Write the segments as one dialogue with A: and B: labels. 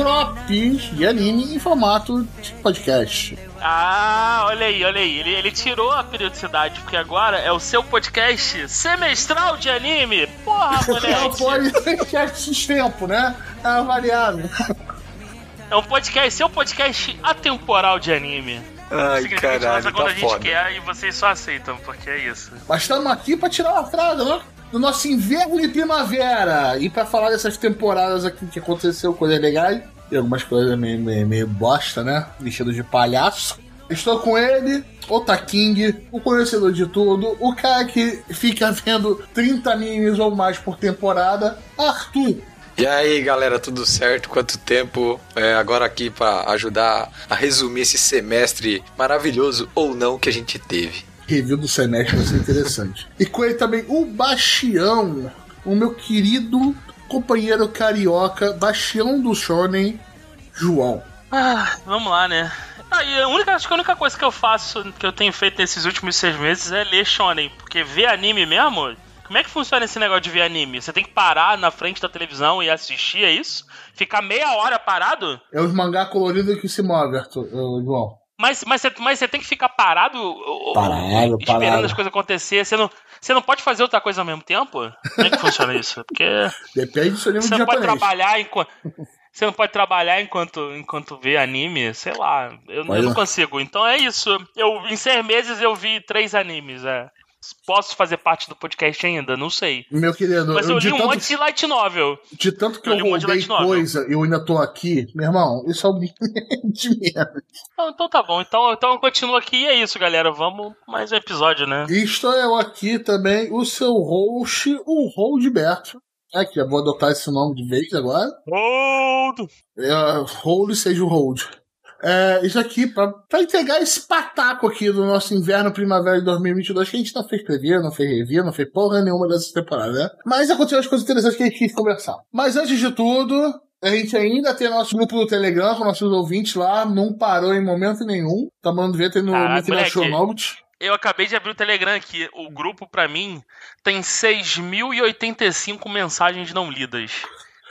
A: Drops de anime em formato de podcast.
B: Ah, olha aí, olha aí. Ele, ele tirou a periodicidade, porque agora é o seu podcast semestral de anime. Porra, moleque.
A: É o podcast de tempo, né? É variável.
B: É um podcast, seu podcast atemporal de anime.
C: Ai, caralho,
B: quando
C: tá
B: a gente
C: foda.
B: quer e vocês só aceitam, porque é isso.
A: Mas estamos aqui para tirar uma frase, né? Do nosso inverno e primavera. E para falar dessas temporadas aqui que aconteceu, coisas legais. E algumas coisas meio, meio, meio bosta, né? Vestido de palhaço. Estou com ele, o Taking, o conhecedor de tudo, o cara que fica vendo 30 animes ou mais por temporada, Arthur.
C: E aí, galera, tudo certo? Quanto tempo? É, agora aqui pra ajudar a resumir esse semestre maravilhoso ou não que a gente teve.
A: Review do semestre vai ser interessante. e com ele também o Bastião, o meu querido companheiro carioca, Bastião do Shonen, João.
B: Ah, vamos lá, né? Aí, a única, acho que a única coisa que eu faço, que eu tenho feito nesses últimos seis meses é ler shonen. Porque ver anime mesmo, como é que funciona esse negócio de ver anime? Você tem que parar na frente da televisão e assistir, é isso? Ficar meia hora parado?
A: É os mangá coloridos que se movem, Arthur, João.
B: Mas, mas, você, mas você tem que ficar parado,
A: Parado,
B: esperando
A: parado.
B: as coisas acontecer. Você não, você não pode fazer outra coisa ao mesmo tempo? Como é que funciona isso? Porque
A: Depende do seu nível
B: você
A: de
B: não pode trabalhar enquanto. Você não pode trabalhar enquanto, enquanto vê anime, sei lá. Eu, eu não
A: não.
B: consigo. Então é isso. Eu, em seis meses eu vi três animes. É. Posso fazer parte do podcast ainda? Não sei.
A: Meu querido,
B: Mas eu
A: de,
B: li um
A: tanto,
B: monte de light novel.
A: de tanto que
B: eu
A: eu,
B: um
A: roubei
B: novel.
A: coisa e eu ainda tô aqui, meu irmão, isso é o mínimo de menos.
B: Então, então tá bom. Então, então eu continuo aqui e é isso, galera. Vamos mais um episódio, né?
A: E estou eu aqui também, o seu host, o Holdberto. Aqui, eu vou adotar esse nome de vez agora.
B: Hold!
A: É, hold seja o hold. É, isso aqui pra, pra entregar esse pataco aqui do nosso inverno primavera de 2022 que a gente não fez preview, não fez review, não fez porra nenhuma dessa temporada, né? Mas aconteceram as coisas interessantes que a gente quis conversar. Mas antes de tudo, a gente ainda tem nosso grupo do Telegram com nossos ouvintes lá, não parou em momento nenhum. Tá mandando ver, tem no
B: Caraca,
A: link na show
B: moleque.
A: notes.
B: Eu acabei de abrir o Telegram aqui. O grupo, pra mim, tem 6.085 mensagens não lidas.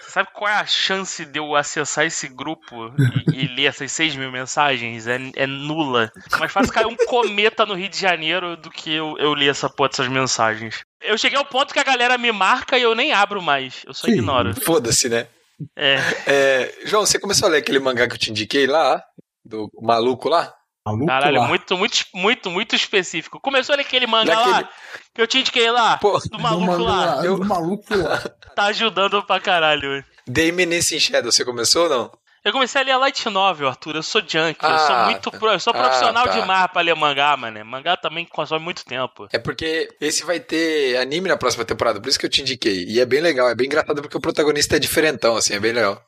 B: Sabe qual é a chance de eu acessar esse grupo e, e ler essas 6 mil mensagens? É, é nula. Mais fácil cair um cometa no Rio de Janeiro do que eu, eu ler essa porra dessas mensagens. Eu cheguei ao ponto que a galera me marca e eu nem abro mais. Eu só
A: Sim.
B: ignoro.
C: Foda-se, né?
B: É.
C: É, João, você começou a ler aquele mangá que eu te indiquei lá? Do maluco lá?
A: Maluco
B: Caralho,
A: lá.
B: muito, muito, muito, muito específico. Começou ali aquele mangá
C: Daquele-
B: lá que eu te indiquei lá,
C: Pô,
B: do
A: Do
B: maluco
A: mangá
B: lá.
A: lá,
C: Eu-
A: do maluco lá.
B: Tá ajudando pra caralho.
C: The Eminence Shadow, você começou ou não?
B: Eu comecei a ler a Light Novel, Arthur. Eu sou junk. eu
C: Ah,
B: sou muito. pro- Eu sou
C: ah,
B: profissional
C: tá.
B: demais pra ler mangá, mano. Mangá também consome muito tempo.
C: É porque esse vai ter anime na próxima temporada, por isso que eu te indiquei. E é bem legal, é bem engraçado porque o protagonista é diferentão, assim, é bem legal.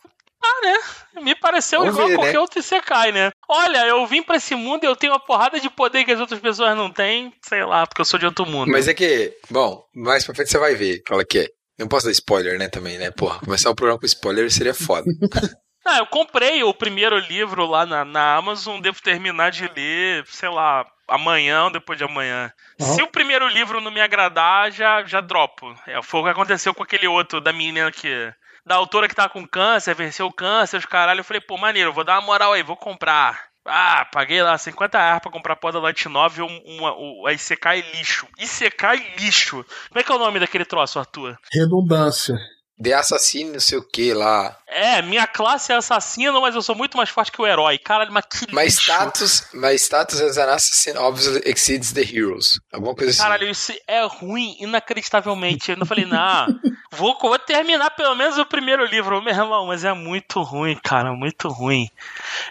B: Me pareceu
C: Vamos
B: igual
C: ver,
B: a qualquer
C: né?
B: outro Isekai, né? Olha, eu vim pra esse mundo e eu tenho uma porrada de poder que as outras pessoas não têm. Sei lá, porque eu sou de outro mundo.
C: Mas é que, bom, mais pra frente você vai ver qual é que é. Não posso dar spoiler, né, também, né? Porra, começar o programa com spoiler seria foda.
B: Ah, eu comprei o primeiro livro lá na, na Amazon, devo terminar de ler, sei lá, amanhã ou depois de amanhã.
A: Uhum.
B: Se o primeiro livro não me agradar, já, já dropo. É, foi o que aconteceu com aquele outro da menina que. Da autora que tá com câncer, venceu o câncer, os caralho. Eu falei, pô, maneiro, vou dar uma moral aí, vou comprar. Ah, paguei lá 50 reais pra comprar pó da Light 9 uma, um, a Isekai lixo. Isekai lixo. Como é que é o nome daquele troço, Arthur?
A: Redundância.
C: The Assassin, não sei o que lá.
B: É, minha classe é assassino, mas eu sou muito mais forte que o herói. Caralho, mas que
C: My
B: lixo.
C: status, my status as an assassin obviously exceeds the heroes. Alguma coisa assim.
B: Caralho, isso é ruim, inacreditavelmente. Eu não falei, não, vou, vou terminar pelo menos o primeiro livro, meu irmão, mas é muito ruim, cara, muito ruim.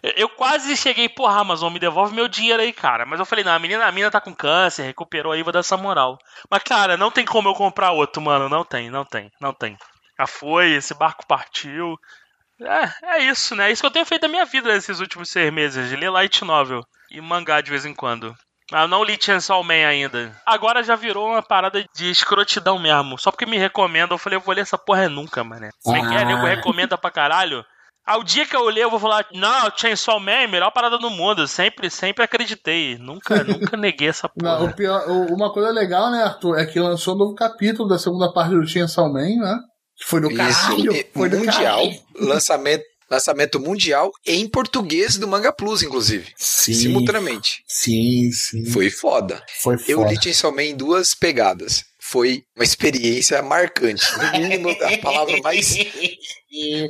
B: Eu, eu quase cheguei, porra, Amazon, me devolve meu dinheiro aí, cara. Mas eu falei, não, a menina, a menina tá com câncer, recuperou aí, vou dar essa moral. Mas, cara, não tem como eu comprar outro, mano, não tem, não tem, não tem. Já foi, esse barco partiu. É, é isso, né? É isso que eu tenho feito da minha vida nesses últimos seis meses, de ler light novel e mangá de vez em quando. Ah, eu não li Chainsaw Man ainda. Agora já virou uma parada de escrotidão mesmo. Só porque me recomendam, eu falei, eu vou ler essa porra nunca, mano. Como é que é?
A: Ah.
B: Nego recomenda pra caralho. Ao dia que eu ler, eu vou falar, não, Chainsaw Man é a melhor parada do mundo. Sempre, sempre acreditei. Nunca, nunca neguei essa porra.
A: Não, pior, uma coisa legal, né, Arthur, é que lançou um novo capítulo da segunda parte do Chainsaw Man, né? Foi no caralho.
C: Isso,
A: foi no
C: mundial,
A: caralho.
C: lançamento, lançamento mundial em português do Manga Plus, inclusive.
A: Sim.
C: Simultaneamente.
A: Sim, sim.
C: Foi foda.
A: Foi
C: Eu
A: foda.
C: li Chainsaw Man em duas pegadas. Foi uma experiência marcante. No mínimo, a palavra mais,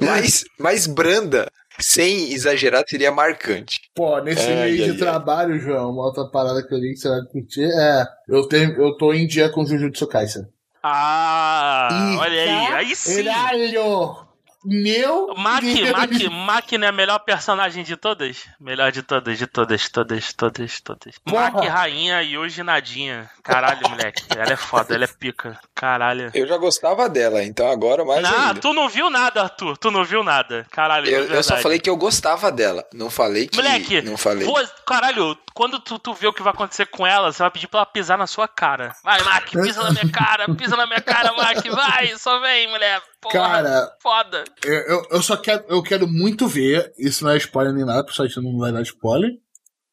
C: mais, mais branda, sem exagerar, seria marcante.
A: Pô, nesse meio de trabalho, João, uma outra parada que eu li que você vai curtir é. Eu, tenho, eu tô em dia com Jujutsu Kaisen.
B: Ah,
A: Ih,
B: olha aí, aí sim.
A: Caralho! Meu. Deus.
B: Maki, Maki não é a melhor personagem de todas? Melhor de todas, de todas, todas, todas, todas.
A: Porra.
B: Maki, rainha e hoje nadinha. Caralho, moleque. Ela é foda, ela é pica. Caralho.
C: Eu já gostava dela, então agora mais
B: Não,
C: ainda.
B: tu não viu nada, Arthur. Tu não viu nada. Caralho, é
C: Eu, eu só falei que eu gostava dela. Não falei que.
B: Moleque,
C: não falei.
B: vou- caralho, quando tu, tu vê o que vai acontecer com ela, você vai pedir pra ela pisar na sua cara. Vai, Mac, pisa na minha cara, pisa na minha cara, Mac, vai, só vem, mulher. Porra,
A: Cara,
B: foda.
A: eu, eu, eu só quero, eu quero muito ver, isso não é spoiler nem nada, pessoal, isso não vai dar spoiler.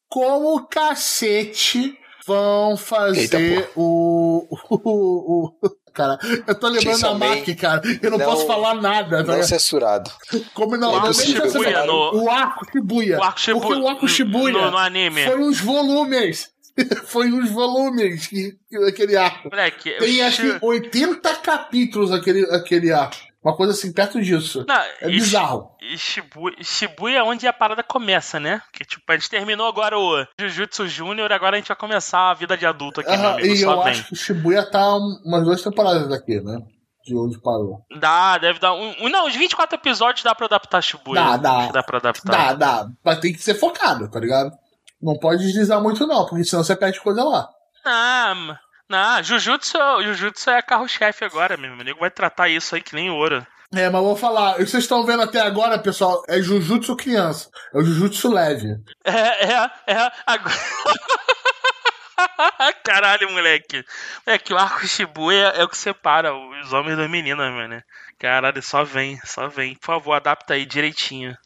A: Como cacete vão fazer
C: Eita,
A: o, o, o- Cara, eu tô lembrando da Mac, cara. Eu não,
C: não-
A: posso falar nada. tá
C: Não
A: ligado?
C: censurado.
A: Como não,
C: é possível
A: nem
B: Shibuya, no-
A: o arco Shibuya.
B: O arco Shibuya.
A: Porque o arco Shibuya
B: No, no anime.
A: foi uns volumes. foi uns volumes que, que aquele arco.
B: Moleque,
A: Tem acho que 80 capítulos aquele, aquele arco. Uma coisa assim, perto disso.
B: Não,
A: É bizarro.
B: Shi- Shibuya, Shibuya é onde a parada começa, né? Que tipo, a gente terminou agora o Jujutsu Júnior, agora a gente vai começar a vida de adulto aqui, meu
A: Aham,
B: amigo.
A: e eu
B: vem.
A: acho que o Shibuya tá um- umas duas temporadas daqui, né? De onde parou.
B: Dá, deve dar. Um, um- não, os 24 episódios dá pra adaptar Shibuya.
A: Dá, dá.
B: Dá pra adaptar.
A: Dá, dá. Mas tem que ser focado, tá ligado? Não pode deslizar muito, não, porque senão você perde coisa lá.
B: Não, não, Jujutsu, Jujutsu é carro-chefe agora, meu amigo. O nego vai tratar isso aí que nem ouro.
A: É, mas vou falar, vocês estão vendo até agora, pessoal, é Jujutsu criança. É o Jujutsu leve.
B: É, é, é. Agora... Caralho, moleque. É que o arco Shibuya é o que separa os homens das meninas, mano. Caralho, só vem, só vem. Por favor, adapta aí direitinho.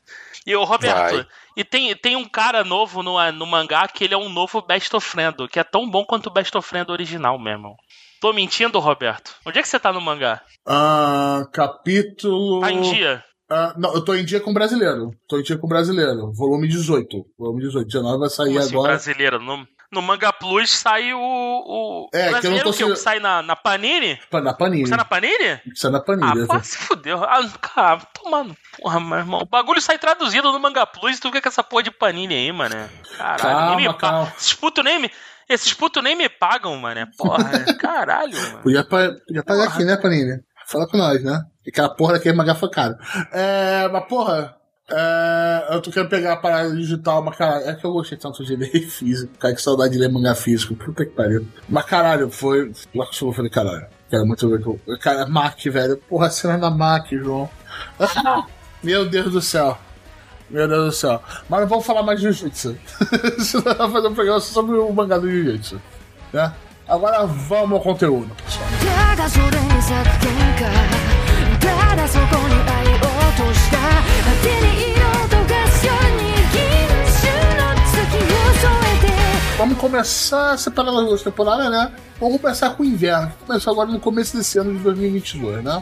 B: E o Roberto,
C: Vai.
B: e tem, tem um cara novo no, no mangá que ele é um novo Best of Friend, que é tão bom quanto o Best of Friend original mesmo. Tô mentindo, Roberto? Onde é que você tá no mangá?
A: Ah, capítulo.
B: Tá em dia?
A: Ah, não, eu tô em dia com o brasileiro. Tô em dia com o brasileiro. Volume 18. Volume 18. 19 vai sair
B: Como assim,
A: agora.
B: brasileiro? No, no Manga Plus sai o. o
A: É, que eu não
B: brasileiro
A: tô
B: que, é que sai na, na Panini?
A: Pa- Na Panini.
B: Sai na Panini?
A: É na Panini.
B: Ah, pá, se fudeu. Ah, cara, tomando. Porra, meu irmão. O bagulho sai traduzido no Manga Plus e tu fica com essa porra de Panini aí, mano. Caralho,
A: Calma,
B: nem me
A: calma.
B: paga. Esses putos nem me. Esses putos nem me pagam, mano. Porra, caralho, mano.
A: Podia, pa- podia pagar aqui, né, Panini? Fala com nós, né? Aquela porra daquele mangá foi caro. É, mas porra, é, eu tô querendo pegar a parada digital, mas caralho, é que eu gostei tanto de ler físico. Cara, que saudade de ler mangá físico. Puta que pariu. Mas caralho, foi. Lá que eu falei, caralho. Quero muito ver. eu- Cara, Mac, velho. Porra, a cena da Mac, João. Meu Deus do céu. Meu Deus do céu. Mas não vamos falar mais de Jiu-Jitsu. Senão vai fazer um programa só sobre o mangá do Jiu-Jitsu. Né? Agora vamos ao conteúdo, pessoal. Vamos começar essa parada das duas temporadas, né? Vamos começar com o inverno, que começou agora no começo desse ano de 2022, né?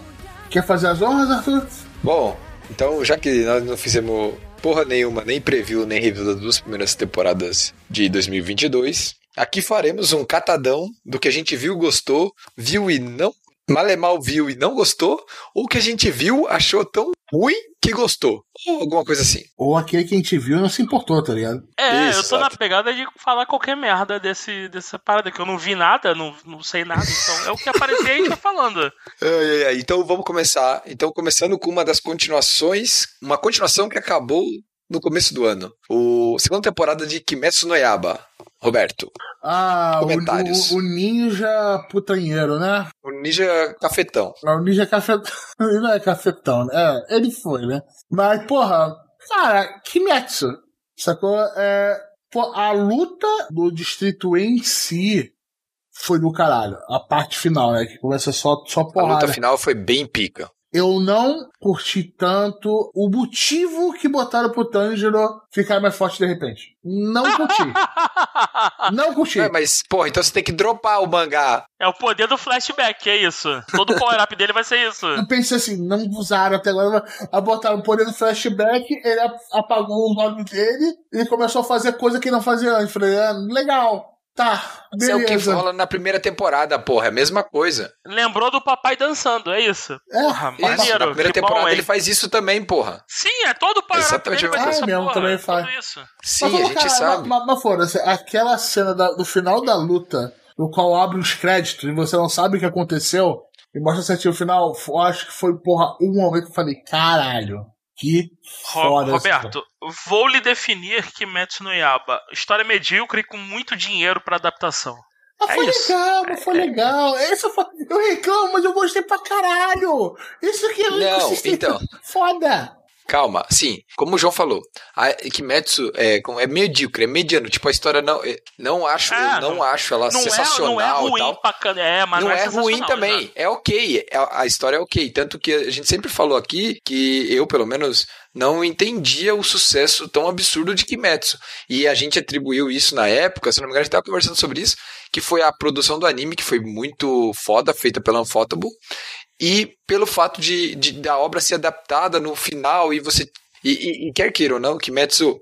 A: Quer fazer as honras, Arthur?
C: Bom, então já que nós não fizemos porra nenhuma, nem preview, nem review das duas primeiras temporadas de 2022, aqui faremos um catadão do que a gente viu, gostou, viu e não. Malemal viu e não gostou, ou que a gente viu, achou tão ruim que gostou. Ou alguma coisa assim.
A: Ou aquele que a gente viu e não se importou, tá ligado?
B: É,
C: Isso,
B: eu tô na pegada de falar qualquer merda desse, dessa parada, que eu não vi nada, não, não sei nada, então é o que aparecer a gente vai falando.
C: Ai, ai, ai. Então vamos começar. Então, começando com uma das continuações, uma continuação que acabou no começo do ano. O segunda temporada de Kimetsu no Yaba. Roberto,
A: Ah, o,
C: Comentários.
A: o, o ninja putanheiro, né?
C: o Ninja Cafetão.
A: Ah, O ninja cafetão. Ele não é cafetão, né? É, ele foi, né? Mas, porra, cara, Kimetsu, sacou? É, pô, a luta do distrito em si foi do caralho. A parte final, né? Que começa só, só
C: A
A: porrada.
C: luta final foi bem pica.
A: Eu não curti tanto o motivo que botaram pro Tanjiro ficar mais forte de repente. Não curti. não curti.
C: É, mas, porra, então você tem que dropar o mangá.
B: É o poder do flashback, é isso. Todo o power-up dele vai ser isso.
A: Eu pensei assim, não usaram até agora, a botaram o poder do flashback, ele ap- apagou o nome dele e começou a fazer coisa que não fazia antes. Falei, ah, legal, tá,
C: Isso é o que
A: beleza.
C: rola na primeira temporada, porra. É a mesma coisa.
B: Lembrou do papai dançando, é isso.
A: É,
B: Porra,
C: Isso,
B: maneiro.
C: na primeira
B: que bom,
C: temporada
B: hein?
C: ele faz isso também, porra.
B: Sim, é todo o
C: Exatamente,
B: vai ser
A: ah,
B: essa
A: mesmo,
B: porra,
A: também
B: é
A: faz.
C: Sim,
A: Mas,
C: a gente
A: cara,
C: sabe.
A: Mas, mas foda-se, aquela cena da- do final da luta, no qual abre os créditos e você não sabe o que aconteceu, e mostra certinho o final, eu acho que foi, porra, um momento que eu falei, caralho, que
B: Ro-
A: foda.
B: Roberto, vou lhe definir Kimetsu no Yaba. História medíocre com muito dinheiro pra adaptação.
A: Mas
B: É
A: foi
B: isso.
A: legal, mas foi legal. Esse foi- eu reclamo, mas eu gostei pra caralho. Isso aqui é
C: Não,
A: inconsistente.
C: então.
A: Foda.
C: Calma, sim, como o João falou, a Kimetsu é, é medíocre, é mediano, tipo, a história não, é- não acho,
B: É,
C: não,
B: não-
C: acho ela
B: Não é,
C: sensacional
B: não é ruim
C: tal.
B: pra É, mas
C: não,
B: não,
C: é, ruim
B: sensacional,
C: também, é ok, é- a história é ok, tanto que a gente sempre falou aqui que eu, pelo menos, não entendia o sucesso tão absurdo de Kimetsu, e a gente atribuiu isso na época, se não me engano a gente estava conversando sobre isso, que foi a produção do anime, que foi muito foda, feita pela Unfotable, e pelo fato de, de da obra ser adaptada no final e você e, e- e quer queira ou não, Kimetsu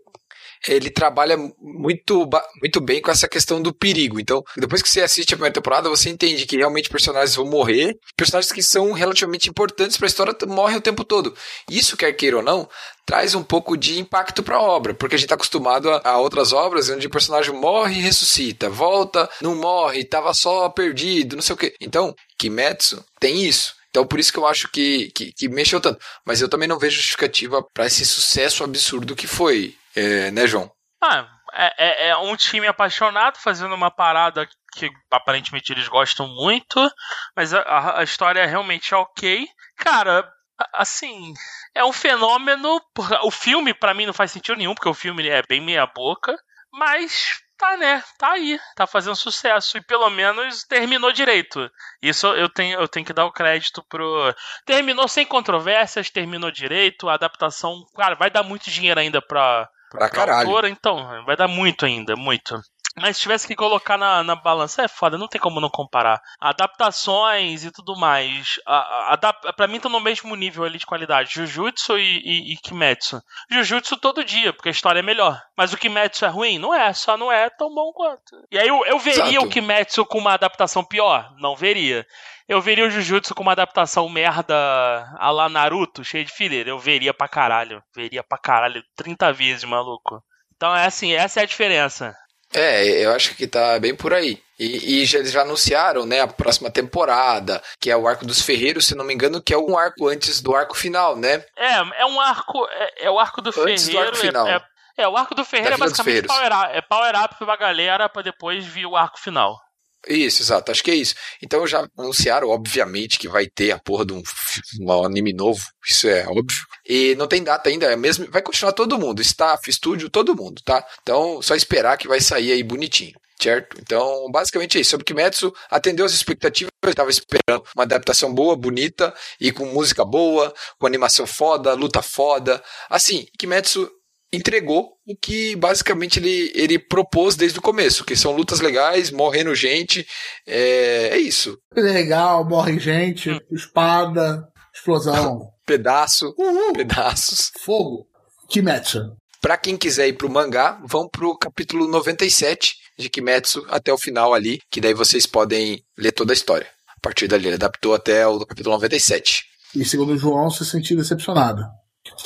C: ele trabalha muito, muito bem com essa questão do perigo. Então, depois que você assiste a primeira temporada, você entende que realmente personagens vão morrer, personagens que são relativamente importantes para a história morrem o tempo todo. Isso, quer queira ou não, traz um pouco de impacto para a obra, porque a gente está acostumado a, a outras obras onde o personagem morre e ressuscita, volta, não morre, estava só perdido, não sei o quê. Então, Kimetsu tem isso. Então, por isso que eu acho que, que, que mexeu tanto. Mas eu também não vejo justificativa para esse sucesso absurdo que foi, é, né, João?
B: Ah, é, é- é um time apaixonado fazendo uma parada que aparentemente eles gostam muito, mas a- a, história realmente é ok. Cara, assim, é um fenômeno. O filme, pra mim, não faz sentido nenhum, porque o filme é bem meia-boca, mas. Tá, né? Tá aí. Tá fazendo sucesso. E pelo menos terminou direito. Isso eu tenho, eu tenho que dar o crédito pro. Terminou sem controvérsias, terminou direito. A adaptação, cara, vai dar muito dinheiro ainda pra,
C: Pra caralho.
B: autora, então, vai dar muito ainda, muito. Mas se tivesse que colocar na, na balança, é foda, não tem como não comparar. Adaptações e tudo mais. A, a, pra mim tá no mesmo nível ali de qualidade. Jujutsu e, e, e Kimetsu. Jujutsu todo dia, porque a história é melhor. Mas o Kimetsu é ruim? Não é, só não é tão bom quanto. E aí eu, eu veria
C: Exato.
B: o Kimetsu com uma adaptação pior? Não veria. Eu veria o Jujutsu com uma adaptação merda a lá Naruto, cheio de fileira. Eu veria pra caralho. Veria pra caralho 30 vezes, maluco. Então é assim, essa é a diferença.
C: É, eu acho que tá bem por aí. E, e já, eles já anunciaram, né, a próxima temporada, que é o arco dos ferreiros, se não me engano, que é um arco antes do arco final, né?
B: É, é um arco. É, é o arco do
C: Antes do
B: Ferreiro.
C: arco final.
B: É, é, é, o arco do Ferreiro
C: Da
B: é basicamente power up, é power up pra galera pra depois vir o arco final.
C: Isso, exato, acho que é isso. Então já anunciaram, obviamente, que vai ter a porra de um, um anime novo, isso é óbvio. E não tem data ainda, é mesmo, vai continuar todo mundo, staff, estúdio, todo mundo, tá? Então, só esperar que vai sair aí bonitinho. Certo? Então, basicamente é isso. Sobre Kimetsu, atendeu as expectativas. Eu estava esperando uma adaptação boa, bonita, e com música boa, com animação foda, luta foda. Assim, Kimetsu entregou o que basicamente ele, ele propôs desde o começo, que são lutas legais, morrendo gente. É, é isso.
A: Legal, morre gente,
B: Hum.
A: espada, explosão,
C: Pedaço,
A: Uhul.
C: pedaços.
A: fogo. Kimetsu.
C: Pra quem quiser ir pro mangá, vão pro capítulo 97 de Kimetsu até o final ali, que daí vocês podem ler toda a história. A partir dali, ele adaptou até o capítulo 97.
A: E segundo o João, se sentiu decepcionado.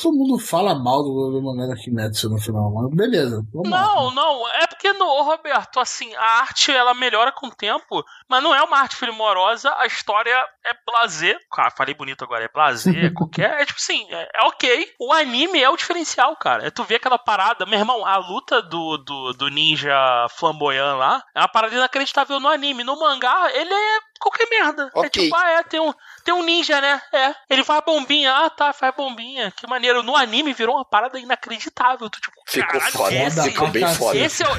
A: Todo mundo fala mal do, da Kimetsu no final, mas beleza. Vamos lá.
B: Não, não, é porque no Roberto, assim, a arte ela melhora com o tempo, mas não é uma arte primorosa, a história é blazer. Cara, falei bonito agora, é blazer, qualquer. É tipo assim, é, é ok. O anime é o diferencial, cara. É tu vê aquela parada, meu irmão, a luta do, do, do ninja flamboyant lá é uma parada inacreditável no anime. No mangá, ele é qualquer merda. É
C: Ok.
B: tipo, ah, é, tem um, tem um ninja, né? É. Ele faz bombinha, ah, tá, faz bombinha. Que maneiro. No anime virou uma parada inacreditável. Tu, tipo,
C: Ficou
B: caralho,
C: foda,
B: esse-
C: ficou bem
A: Foda.
B: esse é, o,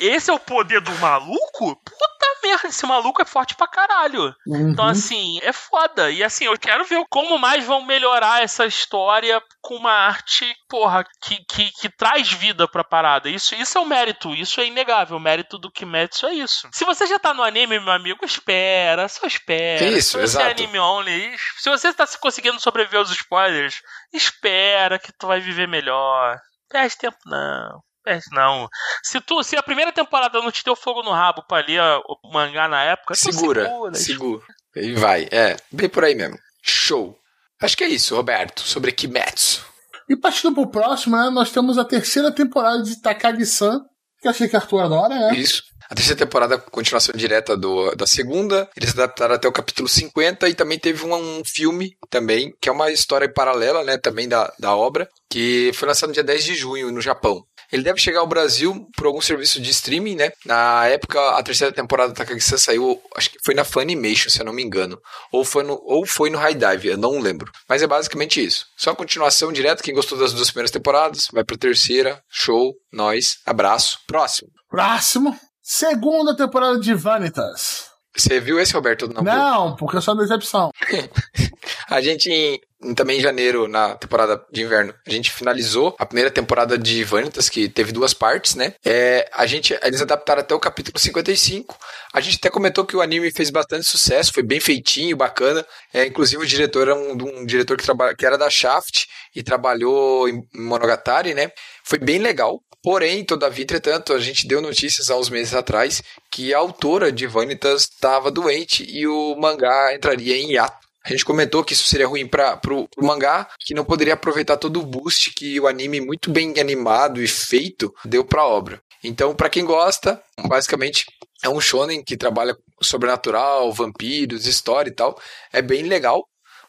B: esse é o poder do maluco? Puta merda, esse maluco é forte pra caralho.
A: Uhum.
B: Então, assim, é foda. E assim, eu quero ver como mais vão melhorar essa história com uma arte, porra, que, que, que traz vida pra parada. Isso, isso é o mérito, isso é inegável. O mérito do Kimetsu é isso. Se você já tá no anime, meu amigo, espera, só espera.
C: Isso,
B: se você é
C: exato.
B: anime only, se você tá conseguindo sobreviver aos spoilers, espera que tu vai viver melhor. Perde tempo não. Perde não. Se, tu, se a primeira temporada não te deu fogo no rabo pra ler o mangá na época,
C: Segura,
B: segura.
C: segura. E vai, é, bem por aí mesmo. Show. Acho que é isso, Roberto, sobre Kimetsu.
A: E partindo pro próximo, né, nós temos a terceira temporada de Takagi-san, que eu achei que Arthur adora, né?
C: Isso. A terceira temporada, continuação direta do, da segunda. Eles adaptaram até o capítulo 50 e também teve um, um filme também, que é uma história paralela, né, também da, da obra, que foi lançado no dia 10 de junho no Japão. Ele deve chegar ao Brasil por algum serviço de streaming, né? Na época, a terceira temporada da Takagi-san saiu, acho que foi na Funimation, se eu não me engano. Ou foi no, ou foi no High Dive, eu não lembro. Mas é basicamente isso. Só a continuação direta. Quem gostou das duas primeiras temporadas, vai pra terceira. Show, nós, abraço. Próximo.
A: Próximo. Segunda temporada de Vanitas.
C: Você viu esse, Roberto? Não?
A: Não, porque é só decepção.
C: A gente, também em janeiro, na temporada de inverno, a gente finalizou a primeira temporada de Vanitas, que teve duas partes, né? É, a gente, eles adaptaram até o capítulo 55. A gente até comentou que o anime fez bastante sucesso, foi bem feitinho, bacana. É, inclusive, o diretor era um, um diretor que, traba, que era da Shaft e trabalhou em em Monogatari, né? Foi bem legal. Porém, todavia, entretanto, a gente deu notícias há uns meses atrás que a autora de Vanitas estava doente e o mangá entraria em hiato. A gente comentou que isso seria ruim para pro, pro mangá, que não poderia aproveitar todo o boost que o anime muito bem animado e feito deu para a obra. Então, para quem gosta, basicamente é um shonen que trabalha sobrenatural, vampiros, história e tal. É bem legal,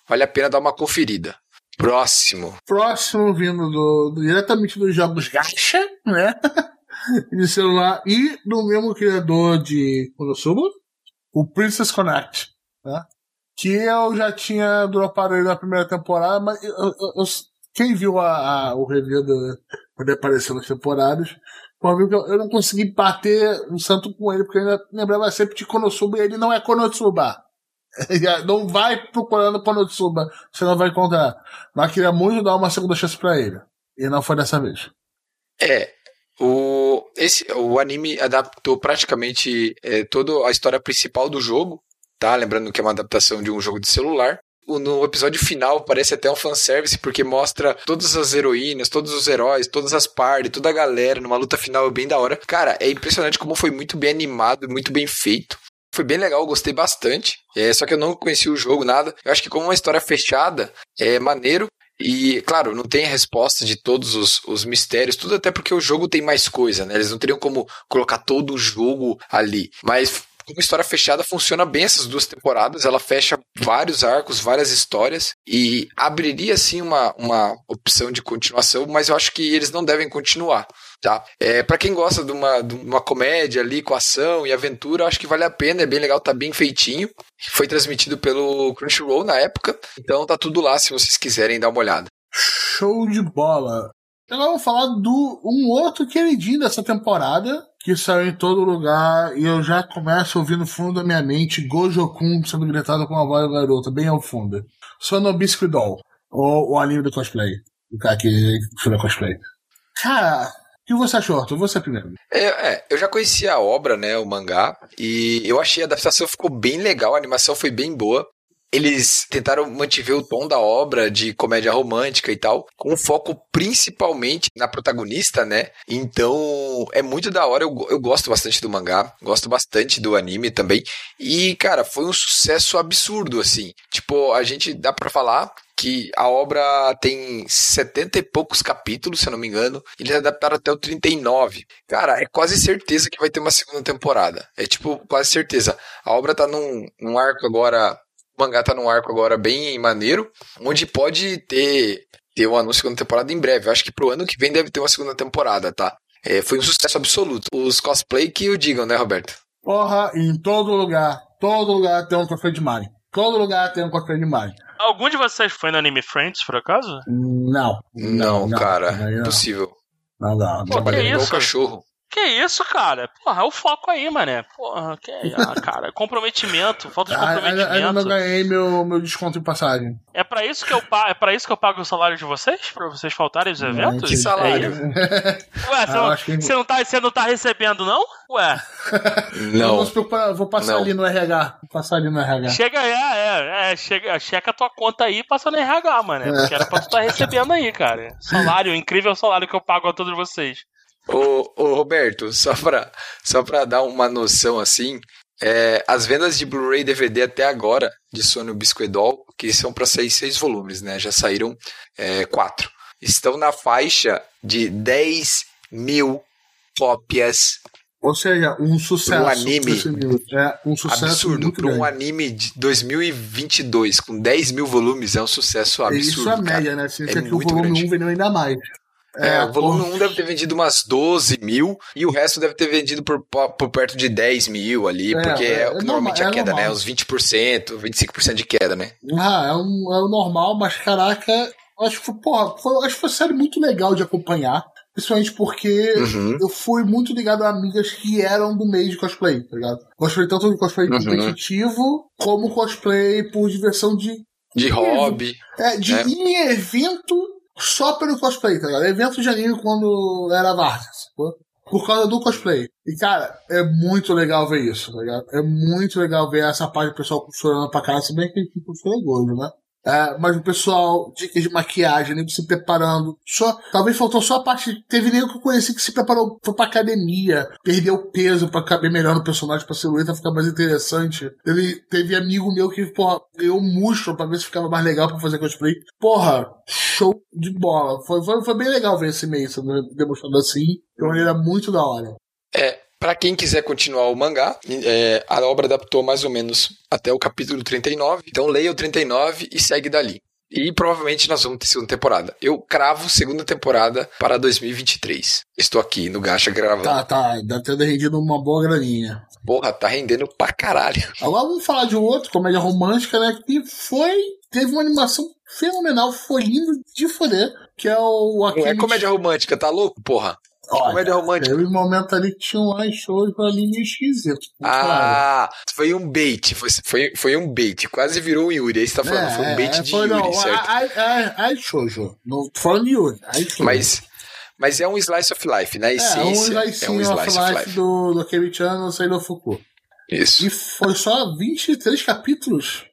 C: vale a pena dar uma conferida. Próximo.
A: Próximo vindo do, do- diretamente dos jogos Gacha, né? de celular e do mesmo criador de Konosuba, o Princess Connect, né? Que eu já tinha dropado ele na primeira temporada, mas eu- eu- eu- quem viu a, a- o review do, quando ele apareceu nas temporadas, ver que eu, não consegui bater um santo com ele, porque eu ainda lembrava sempre de Konosuba e ele não é Konosuba. Não vai procurando Konosuba, você não vai encontrar. Mas queria muito dar uma segunda chance pra ele. E não foi dessa vez.
C: É, o, esse, o anime adaptou praticamente é, toda a história principal do jogo, tá? Lembrando que é uma adaptação de um jogo de celular. No episódio final parece até um fanservice, porque mostra todas as heroínas, todos os heróis, todas as partes, toda a galera numa luta final bem da hora. Cara, é impressionante como foi muito bem animado muito bem feito. Foi bem legal, gostei bastante. É, só que eu não conheci o jogo, nada. Eu acho que como uma história fechada, é maneiro. E, claro, não tem a resposta de todos os, os mistérios, tudo até porque o jogo tem mais coisa, né? Eles não teriam como colocar todo o jogo ali. Mas como história fechada funciona bem essas duas temporadas. Ela fecha vários arcos, várias histórias e abriria sim uma, uma opção de continuação, mas eu acho que eles não devem continuar. Tá? É, para quem gosta de uma, de uma comédia ali com ação e aventura, acho que vale a pena, é bem legal, tá bem feitinho. Foi transmitido pelo Crunchyroll na época, então tá tudo lá se vocês quiserem dar uma olhada.
A: Show de bola. Agora vamos falar do um outro queridinho dessa temporada, que saiu em todo lugar, e eu já começo a ouvir no fundo da minha mente Gojo-kun sendo gritado com uma voz garota, bem ao fundo. Sonobisque Doll, o, o anime do cosplay. O cara que fez cosplay. Cara, o que você achou, Arthur? Você primeiro.
C: É, é, eu já conhecia a obra, né, o mangá, e eu achei a adaptação ficou bem legal, a animação foi bem boa. Eles tentaram mantiver o tom da obra de comédia romântica e tal, com foco principalmente na protagonista, né? Então, é muito da hora. Eu, eu gosto bastante do mangá, gosto bastante do anime também. E, cara, foi um sucesso absurdo, assim. Tipo, a gente dá pra falar que a obra tem 70 e poucos capítulos, se eu não me engano. Eles adaptaram até o 39. Cara, é quase certeza que vai ter uma segunda temporada. É tipo, quase certeza. A obra tá num, num arco agora. O mangá tá num arco agora bem maneiro, onde pode ter, ter um anúncio de segunda temporada em breve. Eu acho que pro ano que vem deve ter uma segunda temporada, tá? É, foi um sucesso absoluto. Os cosplay que o digam, né, Roberto?
A: Porra, em todo lugar, todo lugar tem um cosplay de Mario. Todo lugar tem um cosplay de Mario.
B: Algum de vocês foi no Anime Friends, por acaso?
A: Não.
C: Não, cara,
A: Aí não.
C: impossível.
A: Não dá. Não,
B: Pô,
C: Trabalhando igual cachorro.
B: Que isso, cara? Porra, é o foco aí, mané. Porra, que ah, cara, comprometimento, falta de
A: Ah, Ainda, ainda não
B: comprometimento.
A: ganhei meu, meu desconto em passagem.
B: É pra isso que eu pago, é para isso que eu pago o salário de vocês, Pra vocês faltarem os eventos?
C: que salário?
B: É? Ué, você,
A: Ah, eu
B: não,
A: que-
B: você não tá, você não tá recebendo não? Ué,
A: Não
C: Não.
A: vou se preocupar, vou passar
C: Não.
A: ali no RH. Vou passar ali no RH.
B: chega aí, é, é, é, chega, checa a tua conta aí e passa no RH, mano. Porque era pra tu tá recebendo aí, cara. Salário, incrível salário que eu pago a todos vocês.
C: Ô, ô, Roberto, só pra, só pra dar uma noção assim, é, as vendas de Blu-ray DVD até agora de Sony Bisquedol, que são para sair seis volumes, né? Já saíram é, quatro. Estão na faixa de 10 mil cópias.
A: Ou seja, um sucesso.
C: Um anime.
A: É, um sucesso
C: Absurdo. Para um anime de 2022 com 10 mil volumes é um sucesso absurdo.
A: Isso é a
C: cara.
A: média, né? Significa
C: É
A: que o volume
C: grande.
A: 1 vendeu ainda mais.
C: É, o volume
A: porra.
C: 1 deve ter vendido umas 12 mil e o resto deve ter vendido por, por perto de 10 mil ali,
A: É,
C: porque
A: é,
C: é,
A: é
C: normalmente
A: normal,
C: a
A: é
C: queda, né?
A: normal.
C: Uns 20%, 25% de queda, né?
A: Ah, é, um, é o normal, mas caraca, acho que foi, porra, foi, acho que foi uma série muito legal de acompanhar. Principalmente porque
C: Uhum.
A: eu fui muito ligado a amigas que eram do meio de cosplay, tá ligado? Cosplay tanto de cosplay
C: Uhum.
A: competitivo, como cosplay por diversão de.
C: De hobby.
A: É, de
C: É.
A: ir em evento só pelo cosplay, tá ligado? Evento de anime quando era Várzea, sacou? Por causa do cosplay. E, cara, é muito legal ver isso, tá ligado? É muito legal ver essa parte do pessoal costurando pra cara, se bem que tipo, costura é gordo, né? É, mas o pessoal, dicas de maquiagem, nego se preparando. Só, talvez faltou só a parte. Teve nego que eu conheci que se preparou, foi pra academia, perdeu peso pra caber melhor no personagem, pra silhueta ficar mais interessante. Ele teve amigo meu que, porra, ganhou músculo pra ver se ficava mais legal pra fazer cosplay. Porra, show de bola. Foi, foi, foi bem legal ver esse meio sendo demonstrado assim, de uma maneira muito da hora.
C: É, para quem quiser continuar o mangá, é, a obra adaptou mais ou menos até o capítulo 39. Então leia o 39 e segue dali. E provavelmente nós vamos ter segunda temporada. Eu cravo segunda temporada para 2023. Estou aqui no Gacha gravando.
A: Tá, tá, deve ter rendido uma boa graninha.
C: Porra, tá rendendo pra caralho.
A: Agora vamos falar de um outro, comédia romântica, né? Que foi. Teve uma animação fenomenal, foi lindo de foder. Que é o
C: Não
A: Akemi.
C: é comédia romântica, tá louco, porra?
A: Olha,
C: comédia romântica.
A: Teve um momento ali que tinha um show ali meio esquisito. claro.
C: Ah, foi um bait. Foi, foi, foi um bait. Quase virou um Yuri. Aí você tá falando, foi um bait
A: é,
C: de
A: foi,
C: Yuri,
A: não,
C: certo?
A: Ai, shoujo. Não tô falando de Yuri. Ai.
C: Mas, mas é um slice of life, né? A
A: é, um
C: essência
A: slice
C: é um slice of
A: life
C: life.
A: do, do Akemi-chan no Sailor Foucault.
C: Isso.
A: E foi só 23 capítulos.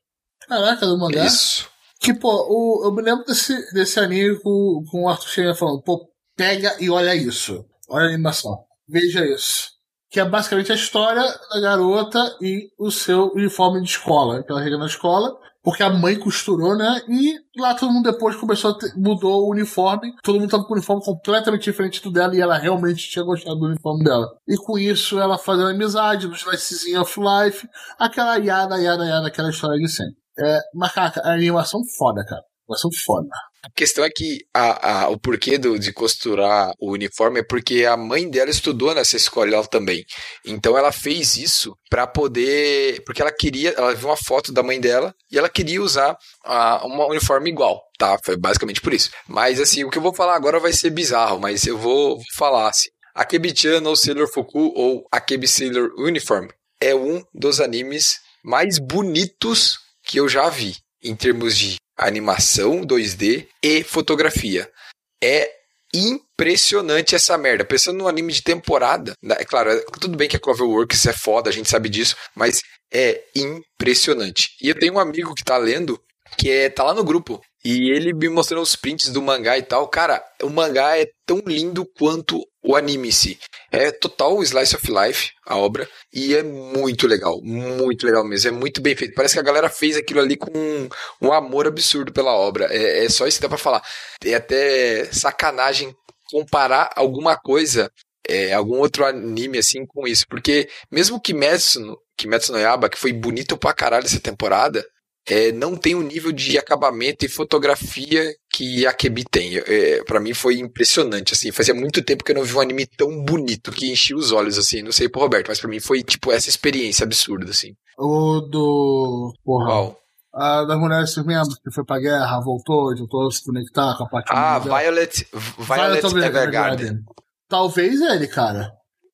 A: Caraca, do mangá.
C: Isso.
A: Que, pô, o, eu me lembro desse, desse anime com, com o Arthur Sheeran falando, pô, pega e olha isso. Olha a animação. Veja isso. Que é basicamente a história da garota e o seu uniforme de escola. Que ela chega na escola, porque a mãe costurou, né? E lá todo mundo depois começou a ter, mudou o uniforme. Todo mundo tava com o uniforme completamente diferente do dela e ela realmente tinha gostado do uniforme dela. E com isso ela fazendo amizade, no Slicezinho of Life, aquela yada, yada, yada, aquela história de sempre. É, mas, cara, a animação foda, cara. Animação foda.
C: A questão é que a, a, o porquê do, de costurar o uniforme é porque a mãe dela estudou nessa escola também. Então ela fez isso pra poder. Porque ela queria. Ela viu uma foto da mãe dela e ela queria usar a, uma uniforme igual. Tá? Foi basicamente por isso. Mas assim, o que eu vou falar agora vai ser bizarro, mas eu vou, vou falar assim. Akebi-chan ou Sailor Fuku ou Akebi Sailor Uniform é um dos animes mais bonitos que eu já vi em termos de animação 2D e fotografia. É impressionante essa merda. Pensando no anime de temporada, né, é claro, é- tudo bem que a Cloverworks é foda, a gente sabe disso, mas é impressionante. E eu tenho um amigo que tá lendo, que é, tá lá no grupo, e ele me mostrou os prints do mangá e tal. Cara, o mangá é tão lindo quanto o anime em si. É total slice of life, a obra, e é muito legal, muito legal mesmo. É muito bem feito. Parece que a galera fez aquilo ali com um, amor absurdo pela obra. É, é só isso que dá pra falar. É até sacanagem comparar alguma coisa, é, algum outro anime assim com isso. Porque mesmo Kimetsu, no- Kimetsu no Yaba, que foi bonito pra caralho essa temporada, é, não tem o nível de acabamento e fotografia que a Kebi tem. É, para mim foi impressionante, assim. Fazia muito tempo que eu não vi um anime tão bonito que enchia os olhos, assim. Não sei pro Roberto, mas pra mim foi, tipo, essa experiência absurda, assim.
A: O do. Porra.
C: Uau.
A: A das mulheres membros, que foi pra guerra, voltou, tentou se conectar com a parte
C: Ah. Violet, Violet
A: Violet
C: Evergarden.
A: Talvez ele, cara.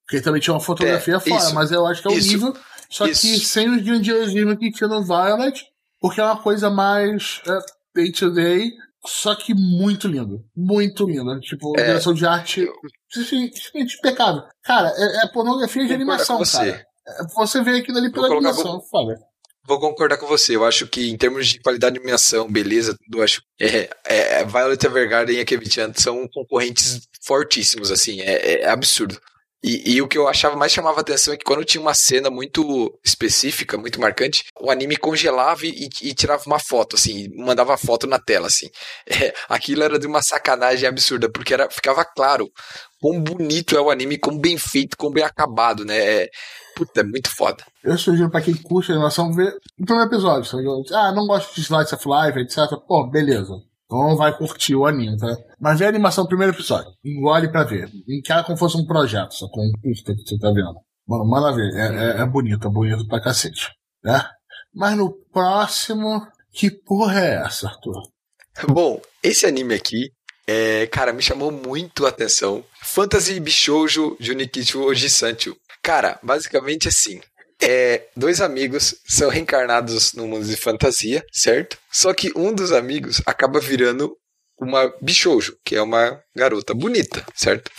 A: Porque também tinha uma fotografia
C: É,
A: fora,
C: isso,
A: mas eu acho que é o
C: isso,
A: nível. Só que
C: isso.
A: sem os grandiosismos que tinha no Violet, porque é uma coisa mais é, day to day, só que muito lindo. Muito lindo. Tipo,
C: É,
A: direção de arte simplesmente impecável. Cara, é, é pornografia de animação,
C: com você.
A: cara. É, Você vê aquilo ali pela
C: Vou
A: animação, foda.
C: Vou concordar com você. Eu acho que em termos de qualidade de animação, beleza, eu acho é, é, Violet Evergarden e a Kevin-chan são concorrentes fortíssimos, assim, é, é absurdo. E, e o que eu achava mais chamava atenção é que quando tinha uma cena muito específica, muito marcante, o anime congelava e, e tirava uma foto, assim, mandava foto na tela, assim. É, aquilo era de uma sacanagem absurda, porque era, ficava claro quão bonito é o anime, quão bem feito, quão bem acabado, né? É, puta, é muito foda.
A: Eu sugiro pra quem curte a animação ver o primeiro episódio. Ah, não gosto de Slice of Life, etc. Pô, beleza. Então vai curtir o anime, tá? Mas vê a animação do primeiro episódio. Engole pra ver. Encara como fosse um projeto, só com um curta que você tá vendo. Mano, manda ver. É, é, é bonito, é bonito pra cacete. Né? Mas no próximo. Que porra é essa, Arthur?
C: Bom, esse anime aqui, é, cara, me chamou muito a atenção. Fantasy Bishoujo Junikichu Ojisanchu. Cara, basicamente assim, é, dois amigos são reencarnados no mundo de fantasia, certo? Só que um dos amigos acaba virando uma Bishoujo, que é uma garota bonita, certo?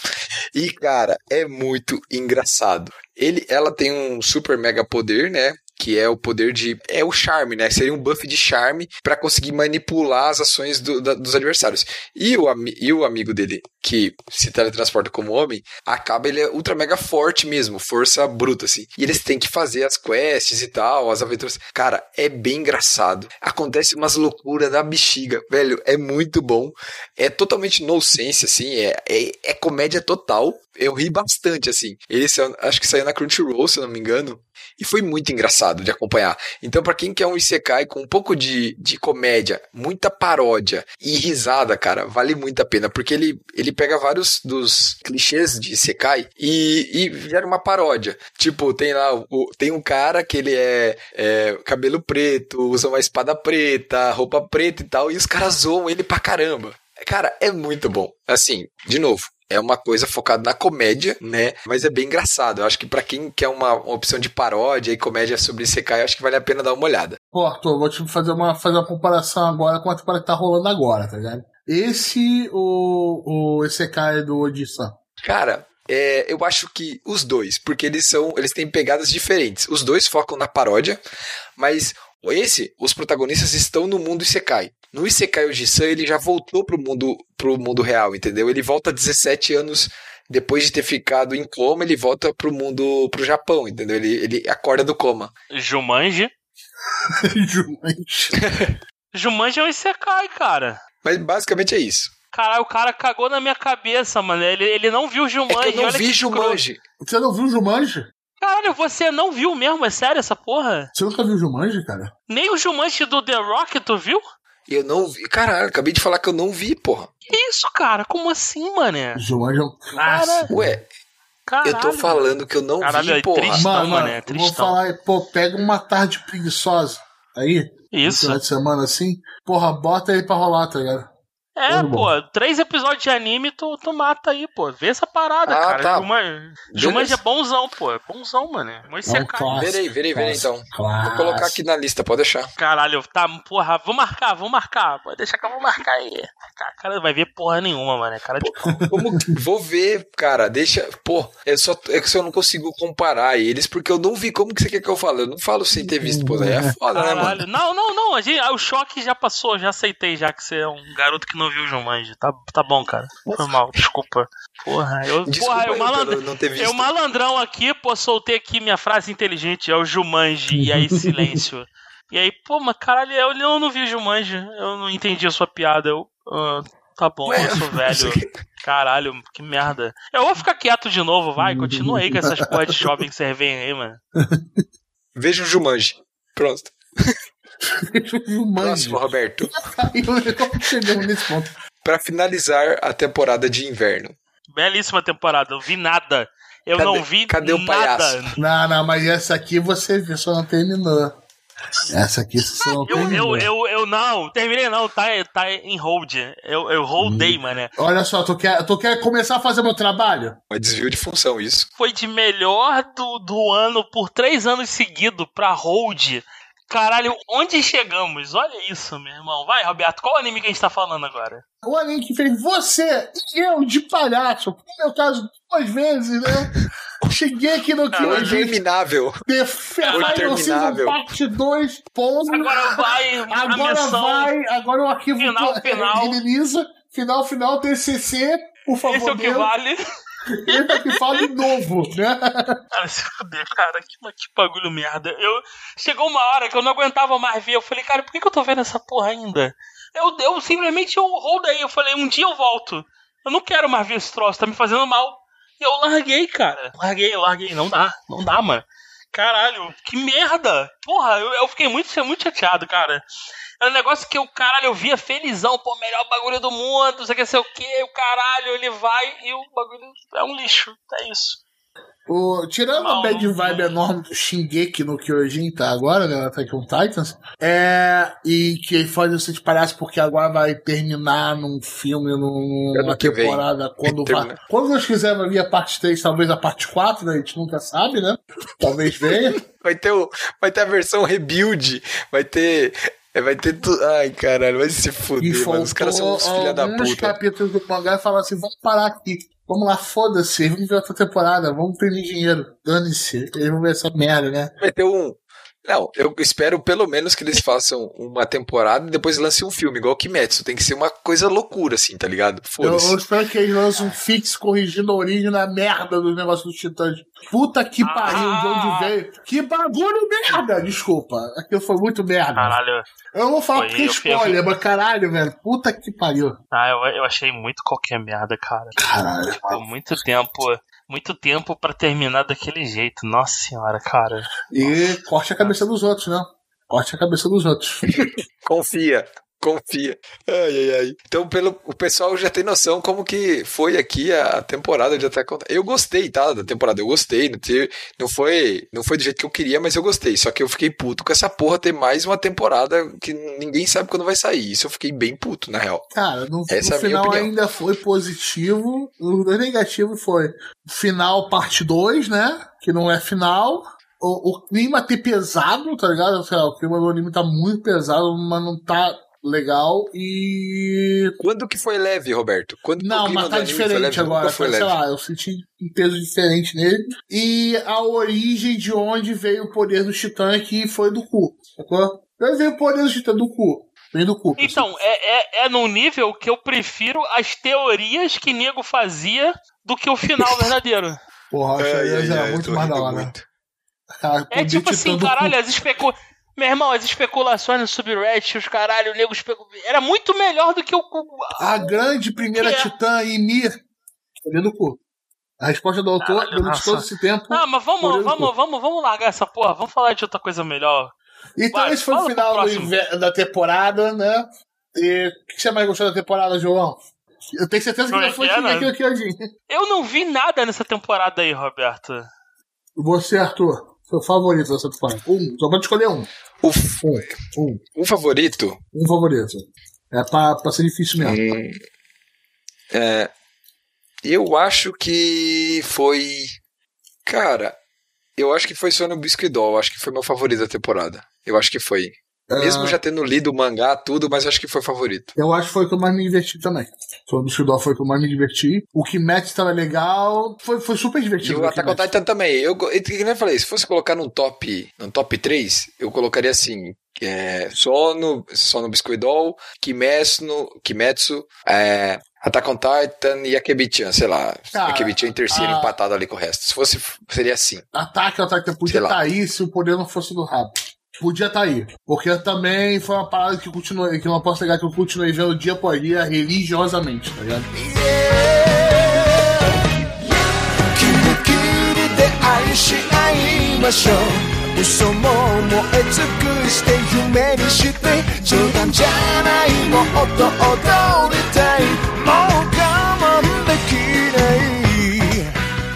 C: E, cara, é muito engraçado. Ele, ela tem um super mega poder, né? Que é o poder de. É o charme, né? Seria um buff de charme para conseguir manipular as ações do- da- dos adversários. E o, e o amigo dele, que se teletransporta como homem, acaba ele é ultra mega forte mesmo, força bruta, assim. E eles têm que fazer as quests e tal, as aventuras. Cara, é bem engraçado. Acontece umas loucuras da bexiga, velho. É muito bom. É totalmente no sense, assim. É, é, é comédia total. Eu ri bastante, assim. Ele acho que saiu na Crunchyroll, se eu não me engano. E foi muito engraçado de acompanhar. Então, pra quem quer um Isekai com um pouco de, de comédia, muita paródia e risada, cara, vale muito a pena. Porque ele, ele pega vários dos clichês de Isekai e, e gera uma paródia. Tipo, tem lá, o, tem um cara que ele é, é cabelo preto, usa uma espada preta, roupa preta e tal, e os caras zoam ele pra caramba. Cara, é muito bom. Assim, de novo, é uma coisa focada na comédia, né? Mas é bem engraçado. Eu acho que pra quem quer uma, uma opção de paródia e comédia sobre Isekai, eu acho que vale a pena dar uma olhada.
A: Pô, Arthur, vou te fazer uma, fazer uma comparação agora com a temporada que tá rolando agora, tá ligado? Esse, o, o Isekai do Odissan.
C: Cara, é, eu acho que os dois, porque eles são, eles têm pegadas diferentes. Os dois focam na paródia, mas esse, os protagonistas estão no mundo Isekai. No Isekai Ojisan, ele já voltou pro mundo, pro mundo real, entendeu? Ele volta 17 anos depois de ter ficado em coma, ele volta pro mundo, pro Japão, entendeu? Ele, ele acorda do coma.
B: Jumanji.
A: Jumanji.
B: Jumanji é um Isekai, cara.
C: Mas basicamente é isso.
B: Caralho, o cara cagou na minha cabeça, mano. Ele, ele não viu
C: É
B: Jumanji.
C: que eu não
B: olha
C: vi
B: que escroto.
C: Jumanji.
A: Você não viu Jumanji?
B: Caralho, você não viu mesmo? É sério essa porra?
A: Você nunca viu Jumanji, cara?
B: Nem o Jumanji do The Rock, tu viu?
C: Eu não vi. Caralho, acabei de falar que eu não vi, porra.
B: Que isso, cara? Como assim, mané?
A: Jumanji é um clássico.
C: Ué,
B: Caralho.
C: eu tô falando que eu não
B: Caralho,
C: vi,
B: é
C: porra.
B: triste.
A: Mano,
B: mano,
A: mano,
B: é
A: eu vou
B: tristão.
A: falar, pô, pega uma tarde preguiçosa aí, no
B: Isso.
A: final de semana assim, porra, bota aí pra rolar, tá ligado?
B: É,
A: Muito bom.
B: pô, três episódios de anime, tu, tu mata aí, pô. Vê essa parada,
C: Ah,
B: cara.
C: tá.
B: Jumanji, Jumanji é bonzão, pô. É bonzão, mano. É
A: É um
B: Isekai.
A: clássico.
C: Verei, verei, verei então.
A: Clássico.
C: Vou colocar aqui na lista, pode deixar.
B: Caralho, tá, porra, vou marcar, vou marcar. Pode deixar que eu vou marcar aí. Cara, vai ver porra nenhuma, mano. É cara de pau.
C: Como vou ver, cara, deixa. Pô, eu só é que eu não consigo comparar eles porque eu não vi como que você quer que eu fale. Eu não falo sem ter visto, pô, aí é foda, né, mano?
B: Caralho. Não, não, não. A gente, o choque já passou, já aceitei, já que você é um garoto que não viu o Jumanji. Tá, tá bom, cara. Foi mal, desculpa. Porra, eu.
C: Desculpa
B: porra, eu,
C: eu
B: malandro,
C: não ter visto.
B: eu malandrão aqui, pô, soltei aqui minha frase inteligente, é o Jumanji, e aí silêncio. E aí, pô, mas caralho, eu, eu não vi Jumanji, eu não entendi a sua piada. Eu, ah, tá bom,
C: Ué,
B: eu sou velho. Caralho, que merda. Eu vou ficar quieto de novo, vai, continua aí com essas porra de jovem que vocês veem aí, mano.
C: Veja o Jumanji. Pronto. Próximo, Roberto.
A: Chegamos nesse ponto.
C: Pra finalizar a temporada de inverno.
B: Belíssima temporada, eu vi nada. Eu
C: Cadê-
B: não vi
C: cadê o
B: nada.
C: palhaço?
A: Não, não, mas essa aqui você viu, só não terminou. Essa aqui você não
B: Eu,
A: terminou.
B: eu, eu, eu não, terminei não, tá, tá em hold. Eu, eu holdei, mané.
A: Olha só, tu quer, tu quer começar a fazer meu trabalho?
C: É desvio de função isso.
B: Foi de melhor do, do ano por três anos seguidos pra hold. Caralho, onde chegamos? Olha isso, meu irmão. Vai, Roberto, qual anime que a gente tá falando agora?
A: O anime que fez você e eu de palhaço. No meu caso, duas vezes, né? Cheguei aqui no que gente
C: interminável.
A: The Final Season. Parte 2, ponto.
B: Agora vai
A: Agora vai, agora o arquivo
B: Final, final.
A: Reniniza, final, final, TCC, por favor,
B: Esse é o que
A: Deus.
B: vale.
A: É o que fala novo, né?
B: Ah, se fuder, cara, que, que bagulho merda. Eu, chegou uma hora que eu não aguentava mais ver. Eu falei, cara, por que, que eu tô vendo essa porra ainda? Eu, eu simplesmente eu rodei. Eu falei, um dia eu volto. Eu não quero mais ver esse troço, tá me fazendo mal. E eu larguei, cara. Larguei, larguei. Não dá, não dá, mano. Caralho, que merda! Porra, eu, eu fiquei muito, muito chateado, cara. É um negócio que o caralho eu via felizão, pô, melhor bagulho do mundo, não sei o que, sei o que, o caralho, ele vai e o bagulho é um lixo. É isso.
A: O, tirando a
B: Não,
A: bad
B: não-
A: vibe enorme do Shingeki no Kyojin tá agora, né? Attack on Titans. É. E que faz você de palhaço porque agora vai terminar num filme, numa
C: vem.
A: temporada. Quando, vai, quando nós quisermos vir a parte 3, talvez a parte 4, né? A gente nunca sabe, né? Talvez venha.
C: Vai ter, o, vai ter a versão rebuild. Vai ter. É, Vai ter tudo. Ai, caralho, vai se fuder, mano. Os caras são uns filha da puta.
A: capítulos do mangá falaram assim: vamos parar aqui. Vamos lá, foda-se, vamos ver outra temporada, vamos perder dinheiro. Dane-se. Eles vão ver essa merda, né?
C: Vai ter um. Não, eu espero pelo menos que eles façam uma temporada e depois lancem um filme, igual o Kimetsu. Tem que ser uma coisa loucura, assim, tá ligado?
A: Eu, eu espero que eles lancem um fix corrigindo a origem na merda do negócio dos titãs. Puta que pariu, de
B: Ah.
A: onde veio. Que bagulho merda! Desculpa, aquilo foi muito merda.
B: Caralho,
A: Eu não vou falar
B: Foi,
A: porque é
B: eu
A: spoiler, mas caralho, velho. Puta que pariu.
B: ah, eu, eu achei muito qualquer merda, cara.
A: Caralho.
B: Tipo, muito tempo, muito tempo pra terminar daquele jeito. Nossa senhora, cara.
A: E corte a cabeça dos outros, né? Corte a cabeça dos outros.
C: Confia. Confia. Ai, ai, ai. Então, pelo, o pessoal já tem noção como que foi aqui a temporada de Attack on Titan. Eu gostei, tá? Da temporada. Eu gostei. Não, te- não, foi, não foi do jeito que eu queria, mas eu gostei. Só que eu fiquei puto com essa porra ter mais uma temporada que ninguém sabe quando vai sair. Isso eu fiquei bem puto, na real.
A: Cara, no,
C: Essa
A: no
C: é
A: final ainda foi positivo. O negativo foi final parte 2, né? Que não é final. O, o clima ter pesado, tá ligado? Sei lá, o clima do anime tá muito pesado, mas não tá legal. E.
C: Quando que foi leve, Roberto? Quando
A: Não, mas tá diferente agora.
C: foi
A: Sei
C: leve.
A: lá, eu senti um peso diferente nele. E a origem de onde veio o poder do Titã que foi do cu. Sacou? Onde veio o poder do Titã? Do cu. Vem do cu.
B: Então, é, é, é num nível que eu prefiro as teorias que nego fazia do que o final verdadeiro.
A: Porra,
C: Ai,
A: isso aí
C: ai, eu
A: muito mais da hora.
C: muito.
A: Cara,
B: É
A: poder
B: tipo
A: Titã
B: assim, caralho, as especu... Meu irmão, as especulações no subreddit, os caralho, o nego especu... Era muito melhor do que o...
A: A grande primeira
B: Que é?
A: titã Ymir. Poder do cu. A resposta do autor,
B: Caralho,
A: durante
B: nossa.
A: todo esse tempo.
B: Ah, mas vamos, vamos,
A: cu.
B: vamos, vamos largar essa porra. Vamos falar de outra coisa melhor.
A: Então
B: vai,
A: esse foi o final da temporada, né? E o que você mais gostou da temporada, João? Eu tenho certeza que
B: é
A: não foi
B: que é, né?
A: no Kyojin.
B: Eu não vi nada nessa temporada aí, Roberto.
A: Você, Arthur, seu favorito dessa temporada? Um, só pode escolher um.
C: O,
A: Um, um,
C: um favorito
A: um favorito. É pra, pra ser difícil mesmo.
C: Hum, é, eu acho que foi. Cara, eu acho que foi Sono Biscuit Doll. Acho que foi meu favorito da temporada. Eu acho que foi. Mesmo
A: É,
C: já tendo lido o mangá, tudo, mas acho que foi favorito.
A: Eu acho que foi o que eu mais me diverti também. Foi o do Shudor foi o que eu mais me diverti. O Kimetsu tava legal. Foi, foi super
C: E
A: divertido.
C: o
A: o
C: Attack on. Titan também. Eu, e que nem eu falei, se fosse colocar num top, num top 3, eu colocaria assim: é, Sono, Sono Biscuit Doll, Kimetsu, Kimetsu é, Attack on Titan e Akebichan, sei lá.
A: Cara,
C: Akebichan em terceiro,
A: a-
C: empatado ali com o resto. Se fosse, seria assim.
A: Ataque ao Titan podia estar aí se o poder não fosse do rabo Podia estar aí. Porque também foi uma parada que, eu continuei, que eu não posso negar que eu continuei vendo dia após dia religiosamente, tá ligado?
D: キリキリで愛し合いましょう嘘も燃え尽くして夢にして冗談じゃないもっと踊りたいもう我慢できない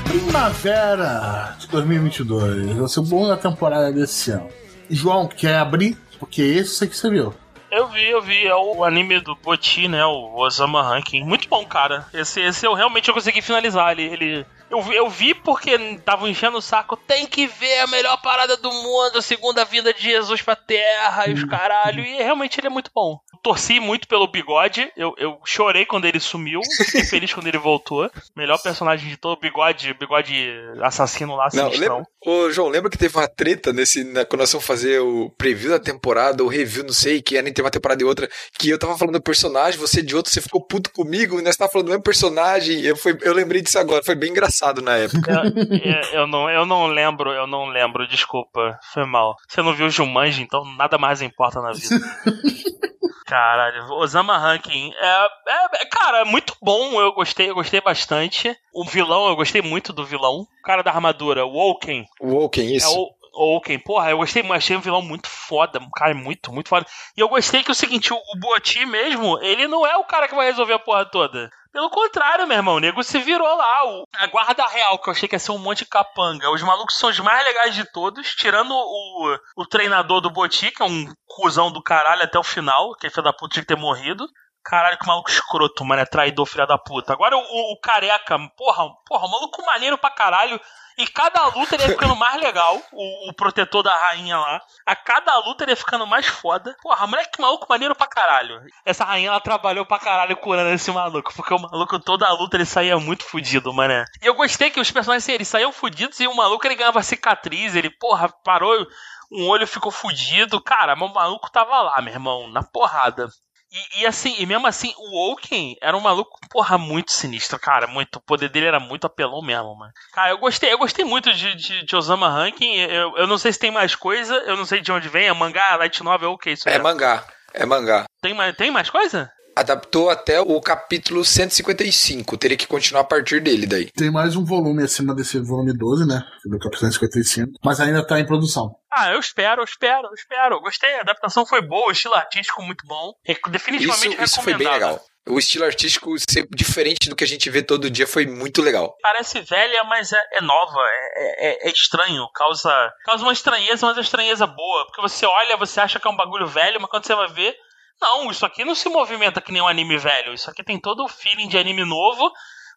A: Primavera de 2022. Vai ser o bom da temporada desse ano. João, quer abrir? Porque esse aqui você viu.
B: Eu vi, eu vi. É o anime do Boti, né? O Osama Ranking. Muito bom, cara. Esse, esse eu realmente eu consegui finalizar. Ele, ele eu, vi- eu vi porque estavam enchendo o saco. Tem que ver a melhor parada do mundo, a segunda vinda de Jesus pra terra e os caralho. E realmente ele é muito bom. Torci muito pelo bigode. Eu, eu chorei quando ele sumiu. Fiquei feliz quando ele voltou. Melhor personagem de todo bigode, bigode assassino lá,
C: Não, lembra, ô, João, lembra que teve uma treta nesse, na- quando nós fomos fazer o preview da temporada, o review, não sei, que nem ter uma temporada e outra, que eu tava falando do personagem, você de outro, você ficou puto comigo, e nós tava falando do mesmo personagem, eu, foi, eu lembrei disso agora, foi bem engraçado na época.
B: É, eu, não, eu não lembro, eu não lembro, desculpa. Foi mal. Você não viu o Jumanji, então nada mais importa na vida. Caralho, Osama Ranking. É, é, é, cara, é muito bom. Eu gostei, eu gostei bastante. O vilão, eu gostei muito do vilão. O cara da armadura, o Woken.
C: O Woken, isso.
B: É o o Woken. Porra, eu gostei, achei um vilão muito foda. Um cara muito, muito foda. E eu gostei que o seguinte, o, o Boti mesmo, ele não é o cara que vai resolver a porra toda. Pelo contrário, meu irmão, o nego se virou lá. O, a guarda real, que eu achei que ia ser um monte de capanga. Os malucos são os mais legais de todos, tirando o, o treinador do Boti, que é um cuzão do caralho até o final, que filho da puta que ter morrido. Caralho, que maluco escroto, mano. É traidor, filha da puta. Agora o, o, careca, porra, porra, maluco maneiro pra caralho. E cada luta ele ia ficando mais legal, o, o protetor da rainha lá. A cada luta ele ia ficando mais foda. Porra, moleque maluco maneiro pra caralho. Essa rainha ela trabalhou pra caralho curando esse maluco, porque o maluco toda a luta ele saía muito fudido, mané. E eu gostei que os personagens assim, eles saíam fudidos e o maluco ele ganhava cicatriz, ele, porra, parou, um olho ficou fudido. Cara, o maluco tava lá, meu irmão, na porrada. E, e assim, e mesmo assim, o Woken era um maluco, porra, muito sinistro, cara. Muito, o poder dele era muito apelão mesmo, mano. Cara, eu gostei, eu gostei muito de, de, de Osama Ranking. Eu, eu não sei se tem mais coisa, eu não sei de onde vem. É mangá, light novel, o que isso
C: É mangá, é mangá.
B: Tem mais, tem mais coisa?
C: Adaptou até o capítulo 155, teria que continuar a partir dele daí.
A: Tem mais um volume acima desse volume 12, né? Do Capitão 55. Mas ainda tá em produção.
B: Ah, eu espero, eu espero, eu espero. Gostei, a adaptação foi boa, o estilo artístico muito bom. Re-
C: Isso,
B: Definitivamente
C: isso foi bem legal. O estilo artístico ser diferente do que a gente vê todo dia foi muito legal.
B: Parece velha, mas é, é nova, é, é- é estranho, causa, causa uma estranheza, mas uma estranheza boa. Porque você olha, você acha que é um bagulho velho, mas quando você vai ver, não, isso aqui não se movimenta que nem um anime velho. Isso aqui tem todo o feeling de anime novo,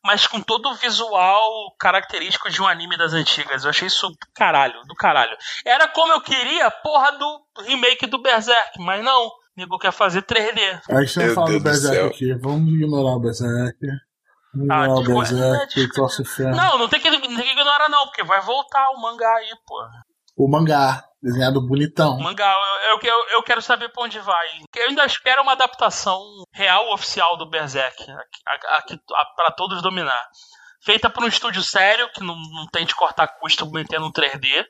B: mas com todo o visual característico de um anime das antigas. Eu achei isso do caralho, do caralho. Era como eu queria, porra do remake do Berserk, mas não. O nego quer fazer 3D.
A: A gente vai
C: Meu
A: falar do Berserk
C: céu.
A: aqui. Vamos ignorar o Berserk. Vamos
B: Ah,
A: ignorar o
B: desculpa.
A: Berserk,
B: Desculpa.
A: troço ferro.
B: Não, não tem que, não tem que ignorar não, porque vai voltar o mangá aí, porra.
A: O mangá, desenhado bonitão.
B: Mangá, eu, eu, eu, quero saber pra onde vai. Eu ainda espero uma adaptação real oficial do Berserk, aqui, aqui, a- pra todos dominar. Feita por um estúdio sério, que não, não tente cortar custo metendo um 3D.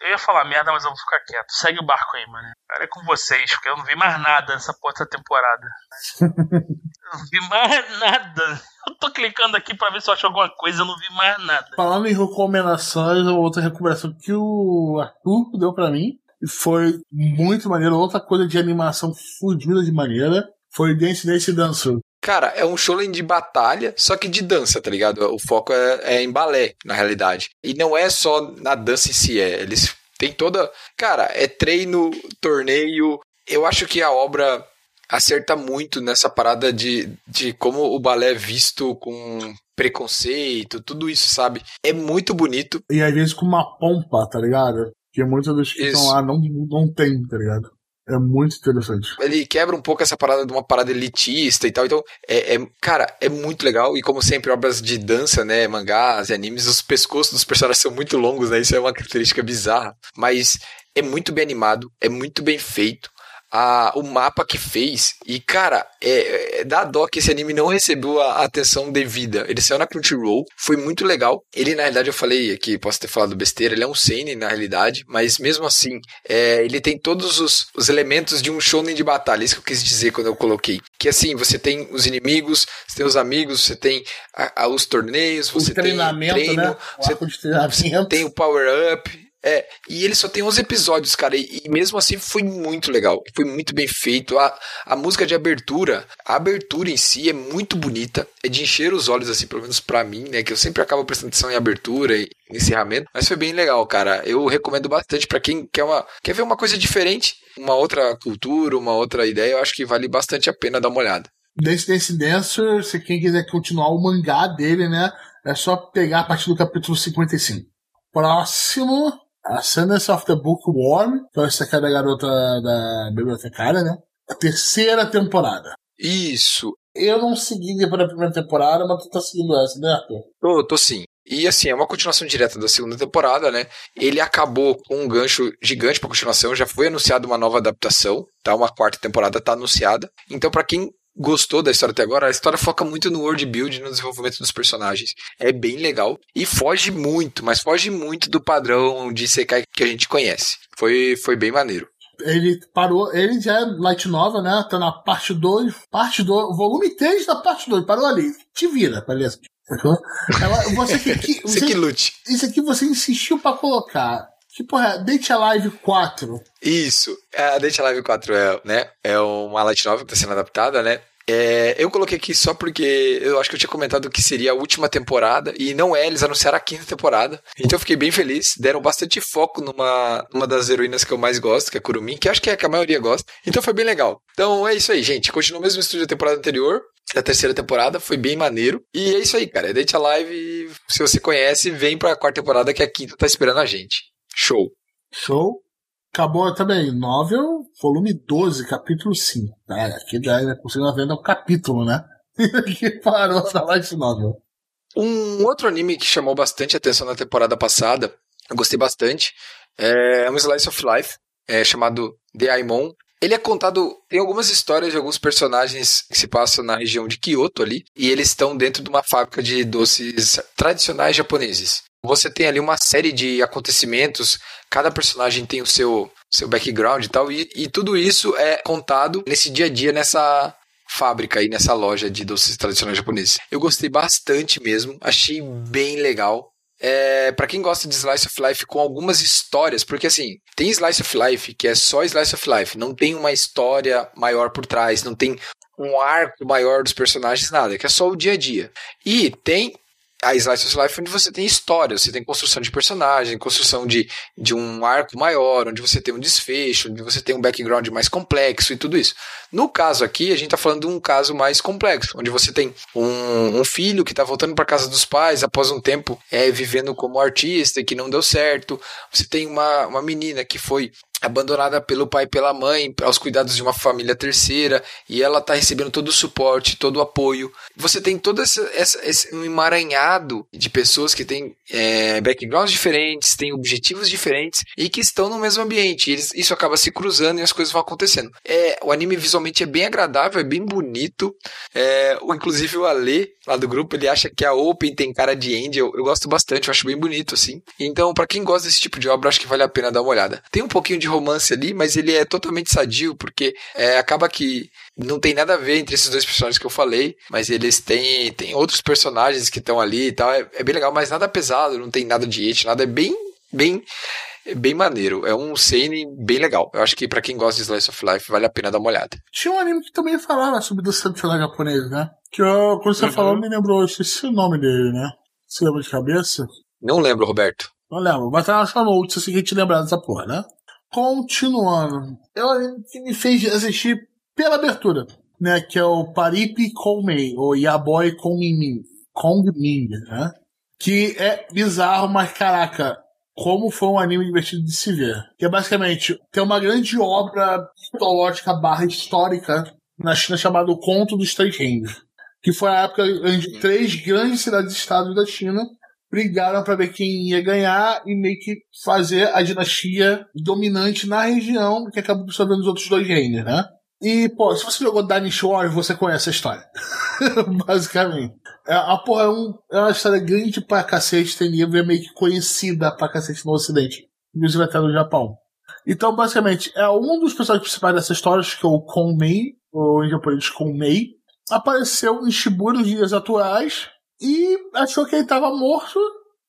B: Eu ia falar merda, mas eu vou ficar quieto. Segue o barco aí, mano. Cara, é com vocês, porque eu não vi mais nada nessa dessa temporada. eu não vi mais nada. Eu tô clicando aqui pra ver se eu acho alguma coisa, eu não vi mais nada.
A: Falando em recomendações, outra recomendação que o Arthur deu pra mim, e foi muito maneiro, outra coisa de animação fudida de maneira, foi Dance Dance Dancer.
C: Cara, é um shonen de batalha, só que de dança, tá ligado? O foco é, é em balé, na realidade. E não é só na dança em si, é. Eles têm toda. Cara, é treino, torneio. Eu acho que a obra acerta muito nessa parada de, de como o balé é visto com preconceito, tudo isso, sabe? É muito bonito.
A: E às vezes com uma pompa, tá ligado? Que muitos dos que
C: Isso.
A: estão lá não, não tem, tá ligado? É muito interessante.
C: Ele quebra um pouco essa parada de uma parada elitista e tal. Então, é, é- cara, é muito legal. E como sempre, obras de dança, né? Mangás e animes, os pescoços dos personagens são muito longos, né? Isso é uma característica bizarra. Mas é muito bem animado, é muito bem feito. A, o mapa que fez, e cara, é, é, dá dó que esse anime não recebeu a atenção devida. Ele saiu na Crunchyroll, foi muito legal. Ele, na realidade, eu falei aqui, posso ter falado besteira, ele é um seinen na realidade, mas mesmo assim, é, ele tem todos os, os elementos de um shonen de batalha, isso que eu quis dizer quando eu coloquei. Que assim, você tem os inimigos, você tem os amigos, você tem a- a- os torneios,
A: O
C: você tem
A: treinamento,
C: treino,
A: né? O
C: você
A: de treinamento.
C: tem o power-up. É, e ele só tem 11 episódios, cara, e, e mesmo assim foi muito legal, foi muito bem feito. A, a música de abertura, a abertura em si é muito bonita, é de encher os olhos, assim, pelo menos pra mim, né, que eu sempre acabo prestando atenção em abertura e encerramento, mas foi bem legal, cara. Eu recomendo bastante pra quem quer, uma, quer ver uma coisa diferente, uma outra cultura, uma outra ideia, eu acho que vale bastante a pena dar uma olhada.
A: Desse Dance Dancer, se quem quiser continuar o mangá dele, né, é só pegar a partir do capítulo 55. Próximo, a Sanders of the Bookworm, que é essa aqui é da garota da bibliotecária, né? A terceira temporada.
C: Isso,
A: Eu não segui depois da primeira temporada, mas tu tá seguindo essa, né, Arthur?
C: Tô, tô sim. E assim, é uma continuação direta da segunda temporada, né? Ele acabou com um gancho gigante pra continuação, já foi anunciada uma nova adaptação, tá? Uma quarta temporada tá anunciada. Então, pra quem gostou da história até agora, a história foca muito no world build, no desenvolvimento dos personagens. É bem legal e foge muito, mas foge muito do padrão de Sekai que a gente conhece. Foi, foi bem maneiro.
A: Ele parou, ele já é light nova, né? Tá na parte 2, parte 2, volume 3 da parte 2, parou ali. Te vira, beleza? Ela, você que, que-
C: Você que lute.
A: isso aqui você insistiu pra colocar. Que porra, é? Date Alive 4.
C: Isso. A Date Live 4 é, né, é uma light novel que está sendo adaptada, né? É, eu coloquei aqui só porque eu acho que eu tinha comentado que seria a última temporada, e não é, eles anunciaram a quinta temporada. Então eu fiquei bem feliz. Deram bastante foco numa, numa das heroínas que eu mais gosto, que é a Kurumin, que acho que é a que a maioria gosta. Então foi bem legal. Então é isso aí, gente. Continua o mesmo estúdio da temporada anterior. Da terceira temporada, foi bem maneiro. E é isso aí, cara. É Date Alive, se você conhece, vem pra quarta temporada que a quinta tá esperando a gente. Show.
A: Show. Acabou também. Novel, volume 12, capítulo 5. Ah, aqui já ainda consigo vendo um capítulo, né? que parou na light novel.
C: Um outro anime que chamou bastante atenção na temporada passada, eu gostei bastante, é um Slice of Life, é, chamado The Aimon. Ele é contado, tem algumas histórias de alguns personagens que se passam na região de Kyoto ali, e eles estão dentro de uma fábrica de doces tradicionais japoneses. Você tem ali uma série de acontecimentos, cada personagem tem o seu, seu background e tal, e, e tudo isso é contado nesse dia a dia, nessa fábrica aí, nessa loja de doces tradicionais japoneses. Eu gostei bastante mesmo, achei bem legal. É, para quem gosta de Slice of Life com algumas histórias, porque assim, tem Slice of Life que é só Slice of Life, não tem uma história maior por trás, não tem um arco maior dos personagens, nada, que é só o dia a dia. E tem a Slice of Life onde você tem história, você tem construção de personagem, construção de, de um arco maior, onde você tem um desfecho, onde você tem um background mais complexo e tudo isso. No caso aqui, a gente está falando de um caso mais complexo, onde você tem um, um filho que está voltando para casa dos pais após um tempo é, vivendo como artista e que não deu certo. Você tem uma, uma menina que foi abandonada pelo pai e pela mãe aos cuidados de uma família terceira e ela está recebendo todo o suporte, todo o apoio. Você tem todo essa, essa, esse um emaranhado de pessoas que têm é, backgrounds diferentes, têm objetivos diferentes e que estão no mesmo ambiente. Eles, isso acaba se cruzando e as coisas vão acontecendo. É, o anime visualmente é bem agradável, é bem bonito. É, inclusive o Ale, lá do grupo, ele acha que a Open tem cara de Angel. Eu gosto bastante, eu acho bem bonito assim. Então, para quem gosta desse tipo de obra, acho que vale a pena dar uma olhada. Tem um pouquinho de romance ali, mas ele é totalmente sadio, porque é, acaba que não tem nada a ver entre esses dois personagens que eu falei, mas eles têm, têm outros personagens que estão ali e tal. É, é bem legal, mas nada pesado, não tem nada de hate, nada. É bem, bem, bem maneiro. É um seinen bem legal. Eu acho que para quem gosta de Slice of Life, vale a pena dar uma olhada.
A: Tinha um anime que também falava sobre doce tradicional japonês, né? Que eu, quando você
B: Uhum.
A: falou, me lembrou, eu esqueci o nome dele, né? Você lembra de cabeça?
C: Não lembro, Roberto.
A: Não lembro, mas tá na sua note se você te lembrar dessa porra, né? Continuando. É um anime que me fez assistir pela abertura, né? Que é o Paripi Koumei, ou Yaboy Koumimi. Kongmin, né? Que é bizarro, mas caraca, como foi um anime divertido de se ver. Que é basicamente, tem uma grande obra mitológica barra histórica na China chamada O Conto dos Três Reinos. Que foi a época onde três grandes cidades-estados da China brigaram para ver quem ia ganhar e meio que fazer a dinastia dominante na região, que acabou absorvendo os outros dois reinos, né? E, pô, se você jogou Dynasty Warriors, você conhece a história. Basicamente. É, a porra é, um, é uma história grande pra cacete, tem livro, é meio que conhecida pra cacete no Ocidente. Inclusive até no Japão. Então, basicamente, é um dos personagens principais dessa história, que é o Konmei, ou em japonês Konmei, apareceu em Shibuya nos dias atuais e achou que ele estava morto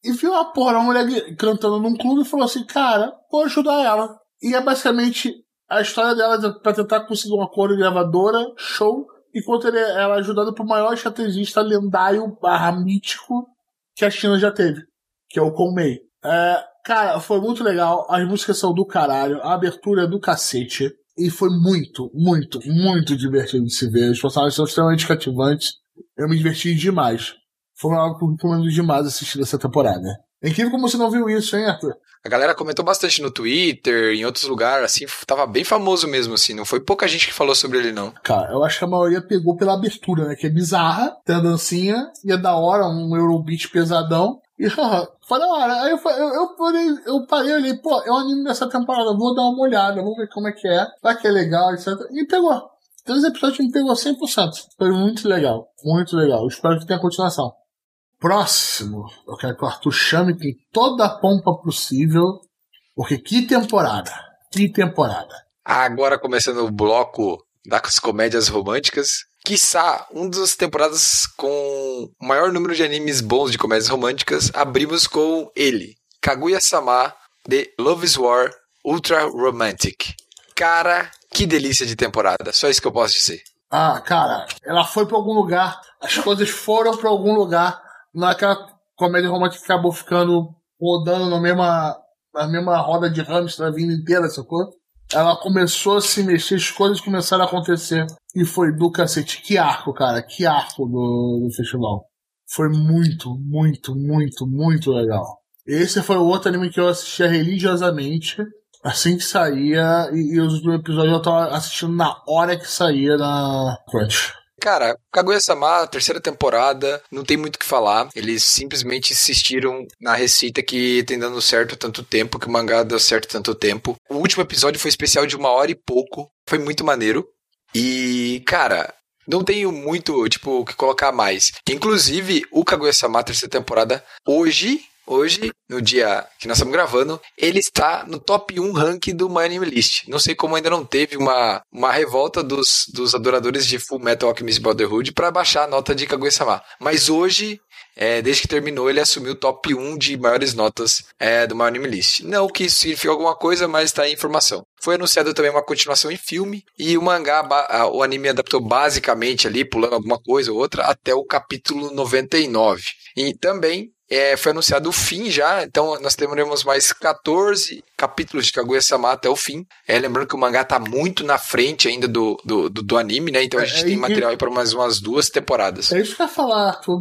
A: e viu a porra da mulher cantando num clube e falou assim: Cara, vou ajudar ela. E é basicamente a história dela de- pra tentar conseguir uma coreogravadora, show, enquanto ele, ela é ajudada por maior estrategista lendário barra mítico que a China já teve, que é o Kong Mei. É, cara, foi muito legal. As músicas são do caralho, a abertura é do cacete. E foi muito, muito, muito divertido de se ver. Os personagens são extremamente cativantes. Eu me diverti demais. Foi algo que eu recomendo demais assistir essa temporada. É incrível como você não viu isso, hein, Arthur?
C: A galera comentou bastante no Twitter, em outros lugares, assim, tava bem famoso mesmo, assim. Não foi pouca gente que falou sobre ele, não.
A: Cara, eu acho que a maioria pegou pela abertura, né? Que é bizarra, tem a dancinha, e é da hora, um Eurobeat pesadão. E, foi da hora. Aí eu, eu, eu, parei, eu parei olhei, pô, é um anime dessa temporada, vou dar uma olhada, vou ver como é que é, vai que é legal, etc. E pegou. Três episódios me pegou 100%. Foi muito legal, muito legal. Espero que tenha continuação. Próximo, eu quero que o Arthur chame com toda a pompa possível, porque que temporada, que temporada.
C: Agora começando o bloco das comédias românticas. Quiçá, um das temporadas com o maior número de animes bons de comédias românticas, abrimos com ele, Kaguya-sama de Love is War Ultra Romantic. Cara, que delícia de temporada, só isso que eu posso dizer.
A: Ah, cara, ela foi pra algum lugar, as coisas foram pra algum lugar, naquela comédia romântica que acabou ficando rodando na mesma, na mesma roda de hamster a vida inteira, sacou? Ela começou a se mexer, as coisas começaram a acontecer. E foi do cacete. Que arco, cara, que arco do, do festival. Foi muito, muito, muito, muito legal. Esse foi o outro anime que eu assistia religiosamente. Assim que saía, e, e os episódios eu tava assistindo na hora que saía na Crunch.
C: Cara, Kaguya-sama, terceira temporada, não tem muito o que falar. Eles simplesmente insistiram na receita que tem dando certo tanto tempo, que o mangá deu certo tanto tempo. O último episódio foi especial de uma hora e pouco. Foi muito maneiro. E, cara, não tenho muito, tipo, o que colocar mais. Inclusive, o Kaguya-sama, terceira temporada, hoje, hoje, no dia que nós estamos gravando, ele está no top 1 rank do My Anime List. Não sei como ainda não teve uma, uma revolta dos, dos adoradores de Full Metal Alchemist Brotherhood para baixar a nota de Kaguya-sama. Mas hoje, é, desde que terminou, ele assumiu o top 1 de maiores notas é, do My Anime List. Não que isso signifique alguma coisa, mas está aí informação. Foi anunciado também uma continuação em filme e o mangá, o anime adaptou basicamente ali, pulando alguma coisa ou outra, até o capítulo 99. E também é, foi anunciado o fim já, então nós teremos mais 14 capítulos de Kaguya-sama até o fim. É, lembrando que o mangá tá muito na frente ainda do, do, do, do anime, né? Então a gente
A: É,
C: tem material aí para mais umas duas temporadas.
A: É isso que eu ia falar, Arthur.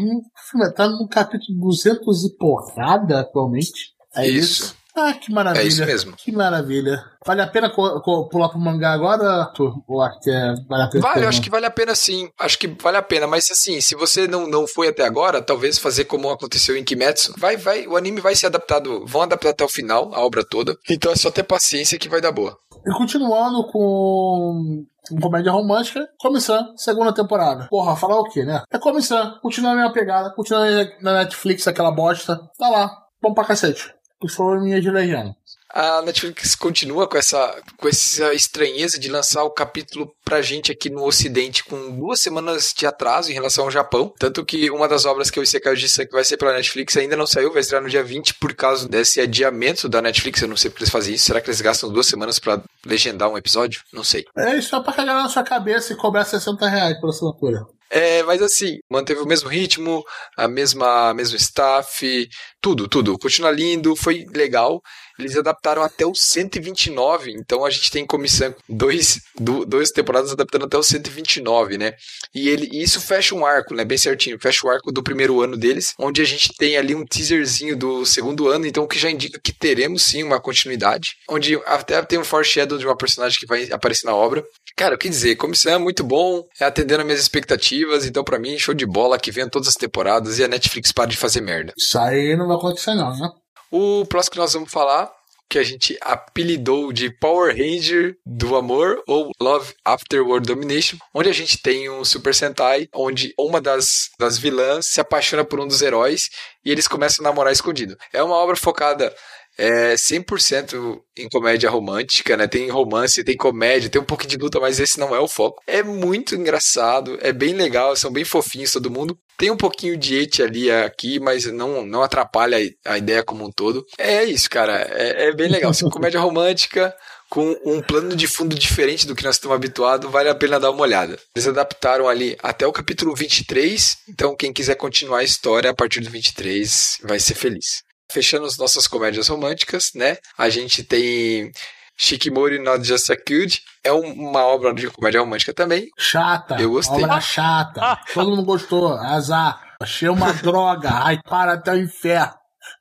A: Tá no capítulo 200 e porrada atualmente. É isso?
C: Isso.
A: Ah, que maravilha.
C: É isso mesmo.
A: Que maravilha. Vale a pena pular pro mangá agora, Arthur? Ou acho que é, vale a pena?
C: Vale, acho que vale a pena sim. Acho que vale a pena, mas assim, se você não, não foi até agora, talvez fazer como aconteceu em Kimetsu, vai, vai, o anime vai ser adaptado, vão adaptar até o final, a obra toda. Então é só ter paciência que vai dar boa.
A: E continuando com, com comédia romântica, Comissão, segunda temporada. Porra, falar o quê, né? É Comissão, continua a mesma pegada, continua na Netflix aquela bosta. Tá lá, bom pra cacete. Por favor, minha de legião.
C: A Netflix continua com essa, com essa estranheza de lançar o capítulo pra gente aqui no Ocidente com duas semanas de atraso em relação ao Japão. Tanto que uma das obras que eu Isekai disse que vai ser pela Netflix ainda não saiu, vai estrear no dia 20 por causa desse adiamento da Netflix. Eu não sei porque eles fazem isso. Será que eles gastam duas semanas pra legendar um episódio? Não sei.
A: É isso, só pra cagar na sua cabeça e cobrar 60 reais por assinatura.
C: É, mas assim, manteve o mesmo ritmo, a mesma mesmo staff, tudo, tudo. Continua lindo, foi legal. Eles adaptaram até o 129, então a gente tem comissão dois, duas temporadas adaptando até o 129, né? E ele isso fecha um arco, né? Bem certinho, fecha o arco do primeiro ano deles, onde a gente tem ali um teaserzinho do segundo ano, então o que já indica que teremos sim uma continuidade, onde até tem um foreshadow de uma personagem que vai aparecer na obra. Cara, o que dizer? Comissão é muito bom, é atendendo as minhas expectativas, então pra mim, show de bola, que venha todas as temporadas e a Netflix para de fazer merda.
A: Isso aí não vai acontecer, não, né?
C: O próximo que nós vamos falar, que a gente apelidou de Power Ranger do Amor, ou Love After World Domination, onde a gente tem um Super Sentai, onde uma das, das vilãs se apaixona por um dos heróis e eles começam a namorar escondido. É uma obra focada É 100% em comédia romântica, né? Tem romance, tem comédia, tem um pouquinho de luta, mas esse não é o foco. É muito engraçado, é bem legal, são bem fofinhos todo mundo. Tem um pouquinho de et ali aqui, mas não, não atrapalha a ideia como um todo. É isso, cara. É, é bem legal. Assim, comédia romântica, com um plano de fundo diferente do que nós estamos habituados, vale a pena dar uma olhada. Eles adaptaram ali até o capítulo 23, então quem quiser continuar a história a partir do 23 vai ser feliz. Fechando as nossas comédias românticas, né? A gente tem Shikimori Not Just a Cute. É uma obra de comédia romântica também.
A: Chata.
C: Eu gostei.
A: Obra chata. Todo mundo gostou. Azar. Achei uma droga. Ai, para até o inferno.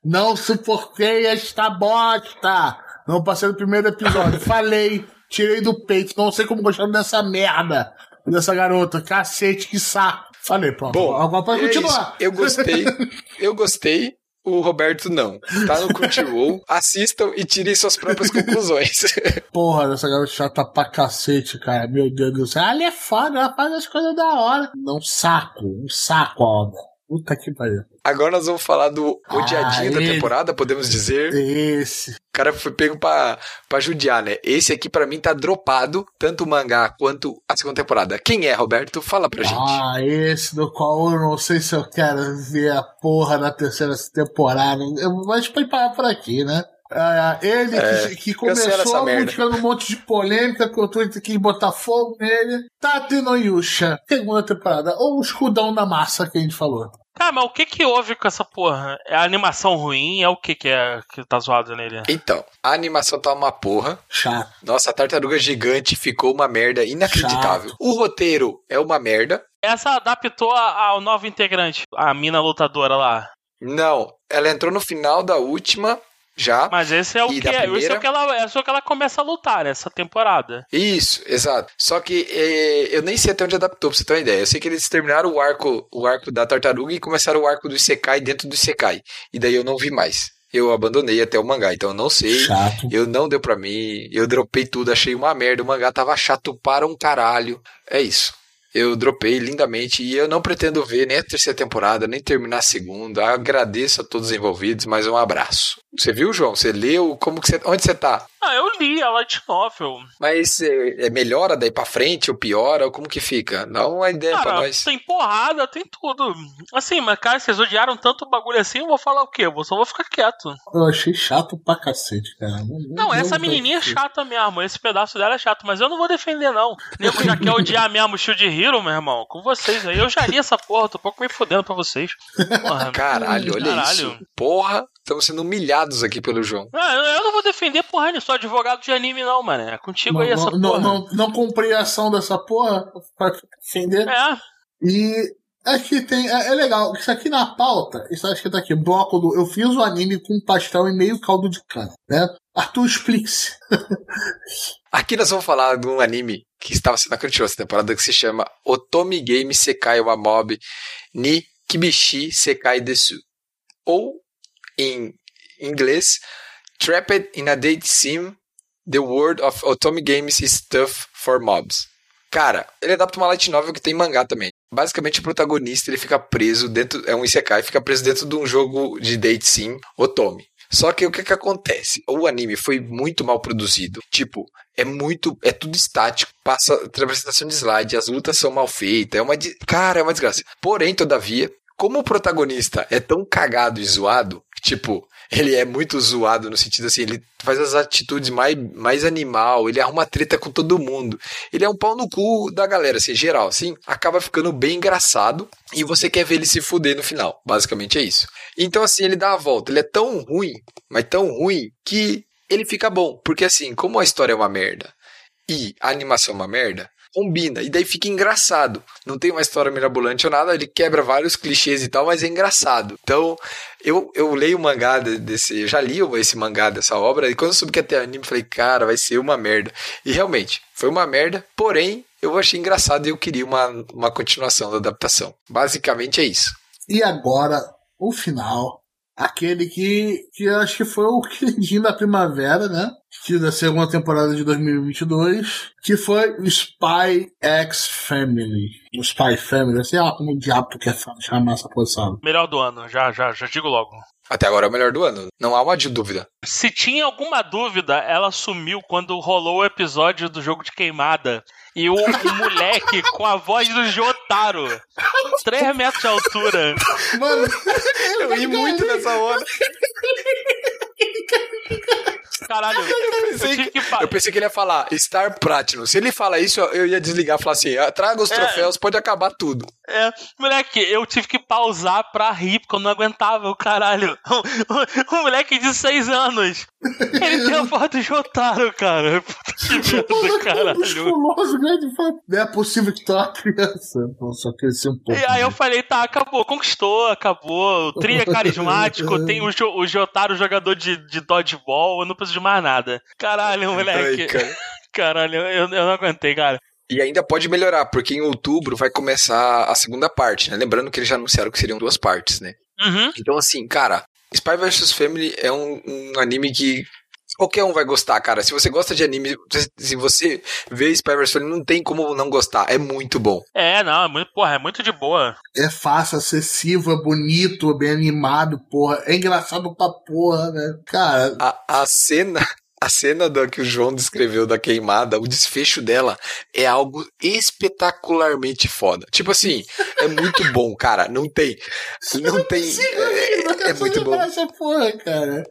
A: Não suportei esta bosta. Não passei no primeiro episódio. Falei. Tirei do peito. Não sei como gostaram dessa merda. Dessa garota. Cacete, que saco. Falei, pronto.
C: Bom,
A: agora pode
C: é
A: continuar.
C: isso. Eu gostei. Eu gostei. O Roberto não. Tá no Crunchyroll. Assistam e tirem suas próprias conclusões.
A: Porra, essa garota chata pra cacete, cara. Meu Deus do céu. Ela é foda, ela faz as coisas da hora. Não, um saco. Um saco a obra. Puta que pariu.
C: Agora nós vamos falar do odiadinho
A: Ah,
C: da
A: ele.
C: temporada, podemos dizer.
A: Esse.
C: O cara foi pego pra, pra judiar, né? Esse aqui pra mim tá dropado, tanto o mangá quanto a segunda temporada. Quem é, Roberto? Fala pra gente.
A: Ah, esse do qual eu não sei se eu quero ver a porra da terceira temporada. Eu vou te parar por aqui, né? Ah, ele
C: É,
A: que, que começou buscando um monte de polêmica, que o Twitter quis botar fogo nele. Tati no Yusha, segunda temporada. Ou o escudão da massa que a gente falou.
B: Cara, mas o que que houve com essa porra? É a animação ruim? É o que que é que tá zoado nele?
C: Então, a animação tá uma porra.
A: Chato.
C: Nossa, a tartaruga gigante ficou uma merda inacreditável.
A: Chato.
C: O roteiro é uma merda.
B: Essa adaptou a- ao novo integrante, a mina lutadora lá.
C: Não, ela entrou no final da última já.
B: Mas esse é o que
C: da
B: é, esse é
C: primeira?
B: o que ela, é o que ela começa a lutar nessa temporada.
C: Isso, exato. Só que eh, eu nem sei até onde adaptou, pra você ter uma ideia. Eu sei que eles terminaram o arco, o arco da tartaruga e começaram o arco do Isekai dentro do Isekai. E daí eu não vi mais. Eu abandonei até o mangá, então eu não sei.
A: Chato.
C: Eu não deu pra mim, eu dropei tudo, achei uma merda. O mangá tava chato para um caralho. É isso. Eu dropei lindamente e eu não pretendo ver nem a terceira temporada, nem terminar a segunda. Agradeço a todos os envolvidos, mas um abraço. Você viu, João? Você leu? Como que você, onde você tá?
B: Ah, eu li a light novel.
C: Mas é, é melhora daí pra frente ou piora? Ou como que fica? Dá uma ideia pra
B: Cara,
C: nós.
B: tem porrada, tem tudo. Assim, mas cara, vocês odiaram tanto o bagulho assim, eu vou falar o quê? Eu só vou ficar quieto.
A: Eu achei chato pra cacete, cara.
B: Não, essa
A: sei
B: menininha é chata mesmo. Esse pedaço dela é chato, mas eu não vou defender, não. Nego já quer odiar mesmo o Shield Hero, meu irmão. Com vocês aí. Eu já li essa porra, tô um pouco me fodendo pra vocês. Porra,
C: Caralho, olha
B: caralho.
C: isso. Porra, estamos sendo humilhados aqui pelo João.
B: Ah, eu, não vou defender porra, nenhuma, sou advogado de anime, não, mano. É contigo
A: Não,
B: aí essa
A: não, não,
B: porra.
A: não, não comprei a ação dessa porra pra defender.
B: É,
A: E aqui tem. É, é legal, isso aqui na pauta, isso acho que tá aqui, bloco do. Eu fiz o anime com pastel e meio caldo de cana, né? Arthur, explique-se.
C: Aqui nós vamos falar de um anime que estava sendo Crunchyroll essa temporada que se chama Otomi Game Sekai wa Mob ni Kibishi Sekai Desu. Ou, em inglês, Trapped in a Date Sim, The World of Otomi Games is Tough for Mobs. Cara, ele adapta uma light novel que tem mangá também. Basicamente, o protagonista ele fica preso dentro. É um Isekai, fica preso dentro de um jogo de date sim, Otomi. Só que o que que acontece? O anime foi muito mal produzido. Tipo, é muito. É tudo estático. Passa apresentação de slide, as lutas são mal feitas. É uma. de- Cara, é uma desgraça. Porém, todavia, como o protagonista é tão cagado e zoado, tipo, ele é muito zoado no sentido assim, ele faz as atitudes mais, mais animal, ele arruma treta com todo mundo. Ele é um pau no cu da galera, assim, geral, assim, acaba ficando bem engraçado e você quer ver ele se fuder no final. Basicamente é isso. Então, assim, ele dá a volta. Ele é tão ruim, mas tão ruim, que ele fica bom. Porque, assim, como a história é uma merda e a animação é uma merda, combina. E daí fica engraçado. Não tem uma história mirabolante ou nada, ele quebra vários clichês e tal, mas é engraçado. Então, eu, eu leio o mangá de- desse. Já li esse mangá dessa obra, e quando eu soube que ia ter anime, falei, cara, vai ser uma merda. E realmente, foi uma merda, porém, eu achei engraçado e eu queria uma, uma continuação da adaptação. Basicamente é isso.
A: E agora, o final. Aquele que, que acho que foi o queridinho da primavera, né? que da segunda temporada de 2022, que foi o Spy X Family. O Spy Family, sei lá como o diabo quer chamar essa posição.
B: Melhor do ano, já, já, já digo logo.
C: Até agora é o melhor do ano. Não há uma de dúvida.
B: Se tinha alguma dúvida, ela sumiu quando rolou o episódio do jogo de queimada. E o, o moleque com a voz do Jotaro. 3 metros de altura.
A: Mano,
C: Eu ri muito nessa hora.
B: Caralho, eu tive que
C: Eu pensei que ele ia falar Star Platinum. Se ele fala isso, eu ia desligar e falar assim: ah, traga os
B: É.
C: troféus, pode acabar tudo.
B: É, moleque, eu tive que pausar pra rir, porque eu não aguentava o caralho. Um, moleque de 6 anos. Ele tem a voz do Jotaro, cara. Puta que merda, caralho.
A: musculoso, grande fã. Não é possível que é uma criança. Só crescer um pouco.
B: E aí eu falei, tá, acabou, conquistou, acabou. O Tri é carismático, tem o, Jo- o Jotaro jogador de, de dodgeball, eu não preciso de mais nada. Caralho, moleque.
C: Ai, cara.
B: Caralho, eu, eu não aguentei, cara.
C: E ainda pode melhorar, porque em outubro vai começar a segunda parte, né? Lembrando que eles já anunciaram que seriam duas partes, né?
B: Uhum.
C: Então, assim, cara, Spy vs Family é um, um anime que qualquer um vai gostar, cara. Se você gosta de anime, se- você vê Spy vs Family, não tem como não gostar. É muito bom.
B: É, não, é muito, porra, é muito de boa.
A: É fácil, acessível, é bonito, é bem animado, porra. É engraçado pra porra, né? Cara,
C: A, a cena. A cena da que o João descreveu da queimada, o desfecho dela é algo espetacularmente foda. Tipo assim, é muito bom, cara. Não tem. Não tem. É, é muito bom.
A: Essa porra, cara.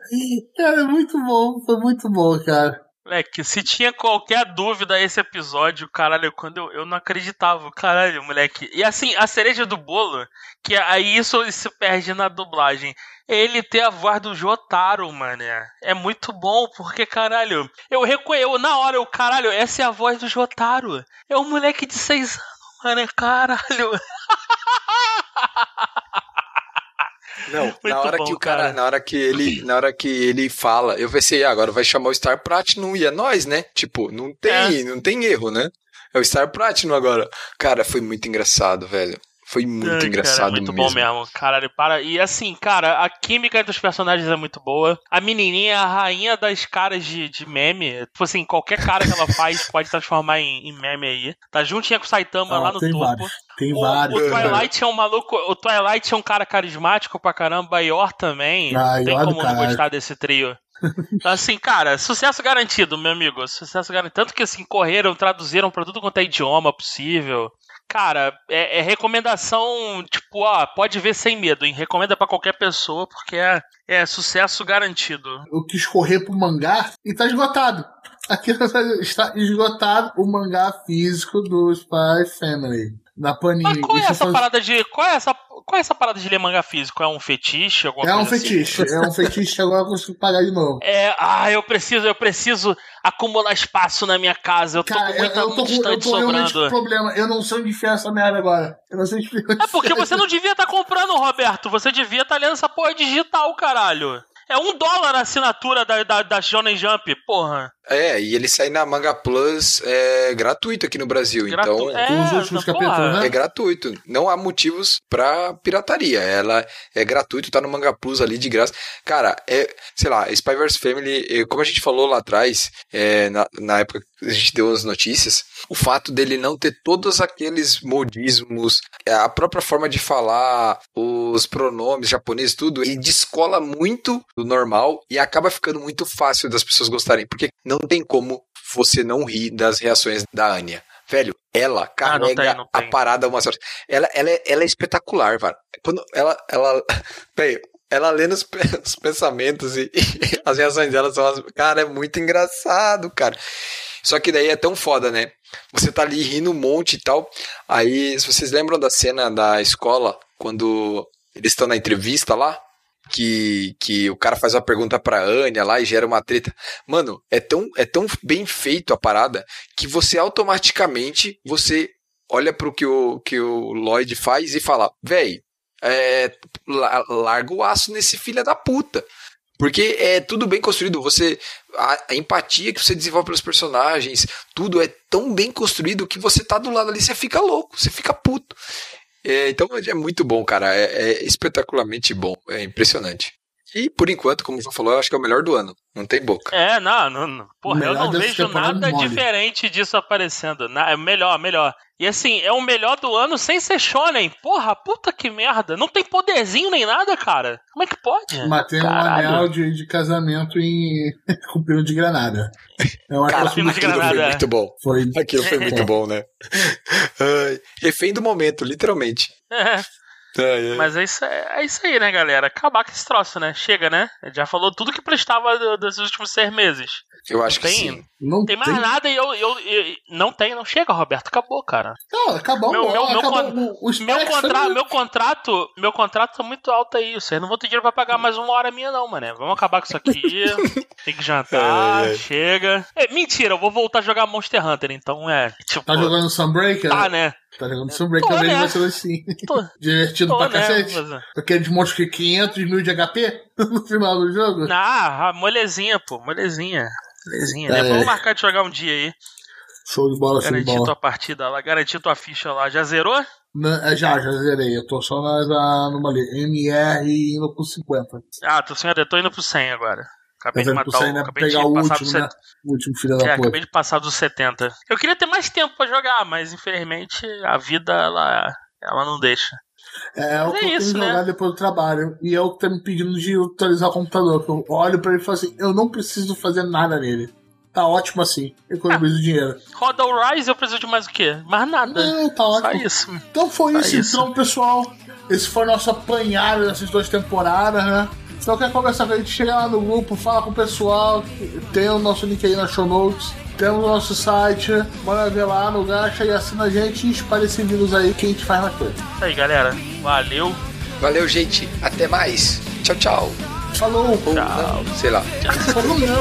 A: Cara, é muito bom. Foi muito bom, cara.
B: Moleque, se tinha qualquer dúvida esse episódio, caralho, quando eu, eu não acreditava, caralho, moleque. E assim, a cereja do bolo, que aí isso se perde na dublagem. Ele ter a voz do Jotaro, mano. É muito bom, porque, caralho, eu reconheço, na hora, eu, caralho, essa é a voz do Jotaro. É um moleque de seis anos, mano, caralho.
C: Não,
B: Muito
C: na hora
B: bom,
C: que o cara,
B: cara.
C: na hora que ele, na hora que ele fala, eu pensei, "Ah, agora vai chamar o Star Platinum e é nós, né? Tipo, não tem, não tem erro, né? É o Star Platinum agora. Cara, foi muito engraçado, velho. Foi muito
B: Ai,
C: engraçado
B: cara, é muito
C: mesmo.
B: bom mesmo. Caralho, para. E assim, cara, a química entre os personagens é muito boa. A menininha é a rainha das caras de, de meme. Tipo assim, qualquer cara que ela faz pode transformar em, em meme aí. Tá juntinha com o Saitama
A: Ah,
B: lá no topo.
A: vários. Tem
B: O,
A: vários.
B: o Twilight é um maluco. O Twilight é um cara carismático pra caramba. Yor também.
A: Ah,
B: não tem
A: do
B: como não gostar desse trio. Então, assim, cara, sucesso garantido, meu amigo. Sucesso garantido. Tanto que, assim, correram, traduziram pra tudo quanto é idioma possível. Cara, é, é recomendação, tipo, ó, pode ver sem medo, hein? Recomenda pra qualquer pessoa, porque é, é sucesso garantido.
A: Eu quis correr pro mangá e tá esgotado. Aqui está esgotado o mangá físico do Spy Family. Na Panini.
B: Mas qual é
A: Isso
B: essa
A: foi-
B: parada de. Qual é essa, qual é essa parada de ler manga físico? É um fetiche? Alguma
A: É um
B: assim?
A: fetiche. É um fetiche agora eu consigo pagar de novo.
B: É, ah, eu preciso, eu preciso acumular espaço na minha casa. Eu tô
A: Cara,
B: com
A: eu,
B: muita,
A: eu tô,
B: muito
A: eu tô realmente com
B: sobrando.
A: problema. Eu não sei onde enfiar essa merda agora. Eu não sei onde enfiar.
B: É porque você não devia estar comprando, Roberto. Você devia estar lendo essa porra digital, caralho. É um dólar a assinatura da, da, da Shonen Jump, porra.
C: É, e ele sai na Manga Plus é, gratuito aqui no Brasil.
B: Gratu-
C: Então,
B: é,
A: os últimos
B: porra.
A: capítulos, né?
C: É gratuito. Não há motivos pra pirataria. Ela é gratuito, tá no Manga Plus ali de graça. Cara, é, sei lá, Spy vs Family, eh, como a gente falou lá atrás, é, na, na época a gente deu as notícias, o fato dele não ter todos aqueles modismos, é, a própria forma de falar, os pronomes japoneses, tudo, ele descola muito do normal e acaba ficando muito fácil das pessoas gostarem, porque não tem como você não rir das reações da Anya. Velho, ela
B: Ah, não
C: carrega
B: tem, não
C: a
B: tem.
C: parada umas horas. Ela, ela, é, ela é espetacular, cara. Quando ela. ela velho, ela lendo os, os pensamentos e, e as reações dela são. As, cara, é muito engraçado, cara. Só que daí é tão foda, né? Você tá ali rindo um monte e tal. Aí, se vocês lembram da cena da escola, quando eles estão na entrevista lá, que, que o cara faz uma pergunta pra Anya lá e gera uma treta. Mano, é tão, é tão bem feito a parada que você automaticamente você olha pro que o, que o Lloyd faz e fala, véi, é, la- larga o aço nesse filho da puta. Porque é tudo bem construído. Você a, a empatia que você desenvolve pelos personagens, tudo é tão bem construído que você tá do lado ali, você fica louco, você fica puto. É, então é muito bom, cara. É, é espetacularmente bom. É impressionante. E, por enquanto, como João falou, eu acho que é o melhor do ano. Não tem boca.
B: É, não, não, não. Porra, eu não vejo nada
A: mole.
B: diferente disso aparecendo. Na- É melhor, melhor. E assim, é o melhor do ano sem ser shonen. Porra, puta que merda. Não tem poderzinho nem nada, cara. Como é que pode?
A: Matei um anel de, de casamento em com pino de granada. Eu acho
C: Cara,
B: pino de
C: aquilo
B: granada,
C: foi
B: é.
C: muito bom.
A: foi.
C: Aquilo foi muito bom, né? Ai, refém do momento, literalmente.
B: É,
C: ai.
B: mas é isso, é isso aí, né, galera? Acabar com esse troço, né? Chega, né? Já falou tudo que prestava dos últimos seis meses.
C: Eu acho que
B: tem-
C: sim.
A: Não
B: Não tem mais nada e eu, eu, eu- Não tem, não chega, Roberto. Acabou, cara.
A: Não, acabou.
B: Meu- meu- meu
A: acabou.
B: con-
A: o, o
B: Meu, contra...
A: foi-
B: meu contrato, meu contrato tá muito alto aí. Vocês não vão ter dinheiro pra pagar mais uma hora minha, não, mané. Vamos acabar com isso aqui. Tem que jantar,
C: Ai, ai.
B: chega. É, mentira, eu vou voltar a jogar Monster Hunter, então é. Tipo,
A: Tá jogando Sunbreaker?
B: tá, né?
A: Tá jogando Sunbreaker,
B: né?
A: vai ser assim.
B: Tô,
A: Divertido
B: tô,
A: pra
B: né?
A: cacete.
B: Mas-
A: Aqueles monstros que 500 mil de HP no final do jogo.
B: Ah, molezinha, pô, molezinha. Molezinha.
A: É.
B: Depois vamos marcar de jogar um dia aí.
A: Show de bola, show de
B: Garantir
A: bola.
B: tua partida lá, garantir tua ficha lá. Já zerou?
A: Na- é, já, já zerei. Eu tô só na, na, numa ali. MR indo pro 50.
B: Ah, tô senhora, eu tô indo pro 100 agora. Acabei
A: Tá
B: de matar
A: 100,
B: o.
A: né?
B: Acabei de
A: Pegar o
B: passar
A: último, né?
B: 70.
A: O último filho
B: É,
A: da puta.
B: acabei de passar dos 70. Eu queria ter mais tempo pra jogar, mas infelizmente a vida ela, ela não deixa.
A: É, o
B: Mas
A: que
B: é
A: eu
B: isso,
A: tenho
B: né?
A: jogar depois do trabalho. E é o que tá me pedindo de atualizar o computador. Que eu olho pra ele e falo assim: eu não preciso fazer nada nele. Tá ótimo assim. Economizo dinheiro.
B: Roda o Rise eu preciso de mais o quê? Mais nada.
A: Não, tá
B: Só
A: ótimo.
B: isso.
A: Então foi
B: Só
A: isso,
B: isso.
A: então, pessoal. Esse foi nosso apanhado dessas duas temporadas, né? Se você quer conversar com a gente, chega lá no grupo, fala com o pessoal. Tem o nosso link aí na show notes. Temos o nosso site. Bora ver lá no Gacha e assina a gente e espalha esse vírus aí que a gente faz na coisa.
B: Isso aí, galera. Valeu.
C: Valeu, gente. Até mais. Tchau, tchau.
A: Falou!
C: Ou não, sei lá.
A: Falou não!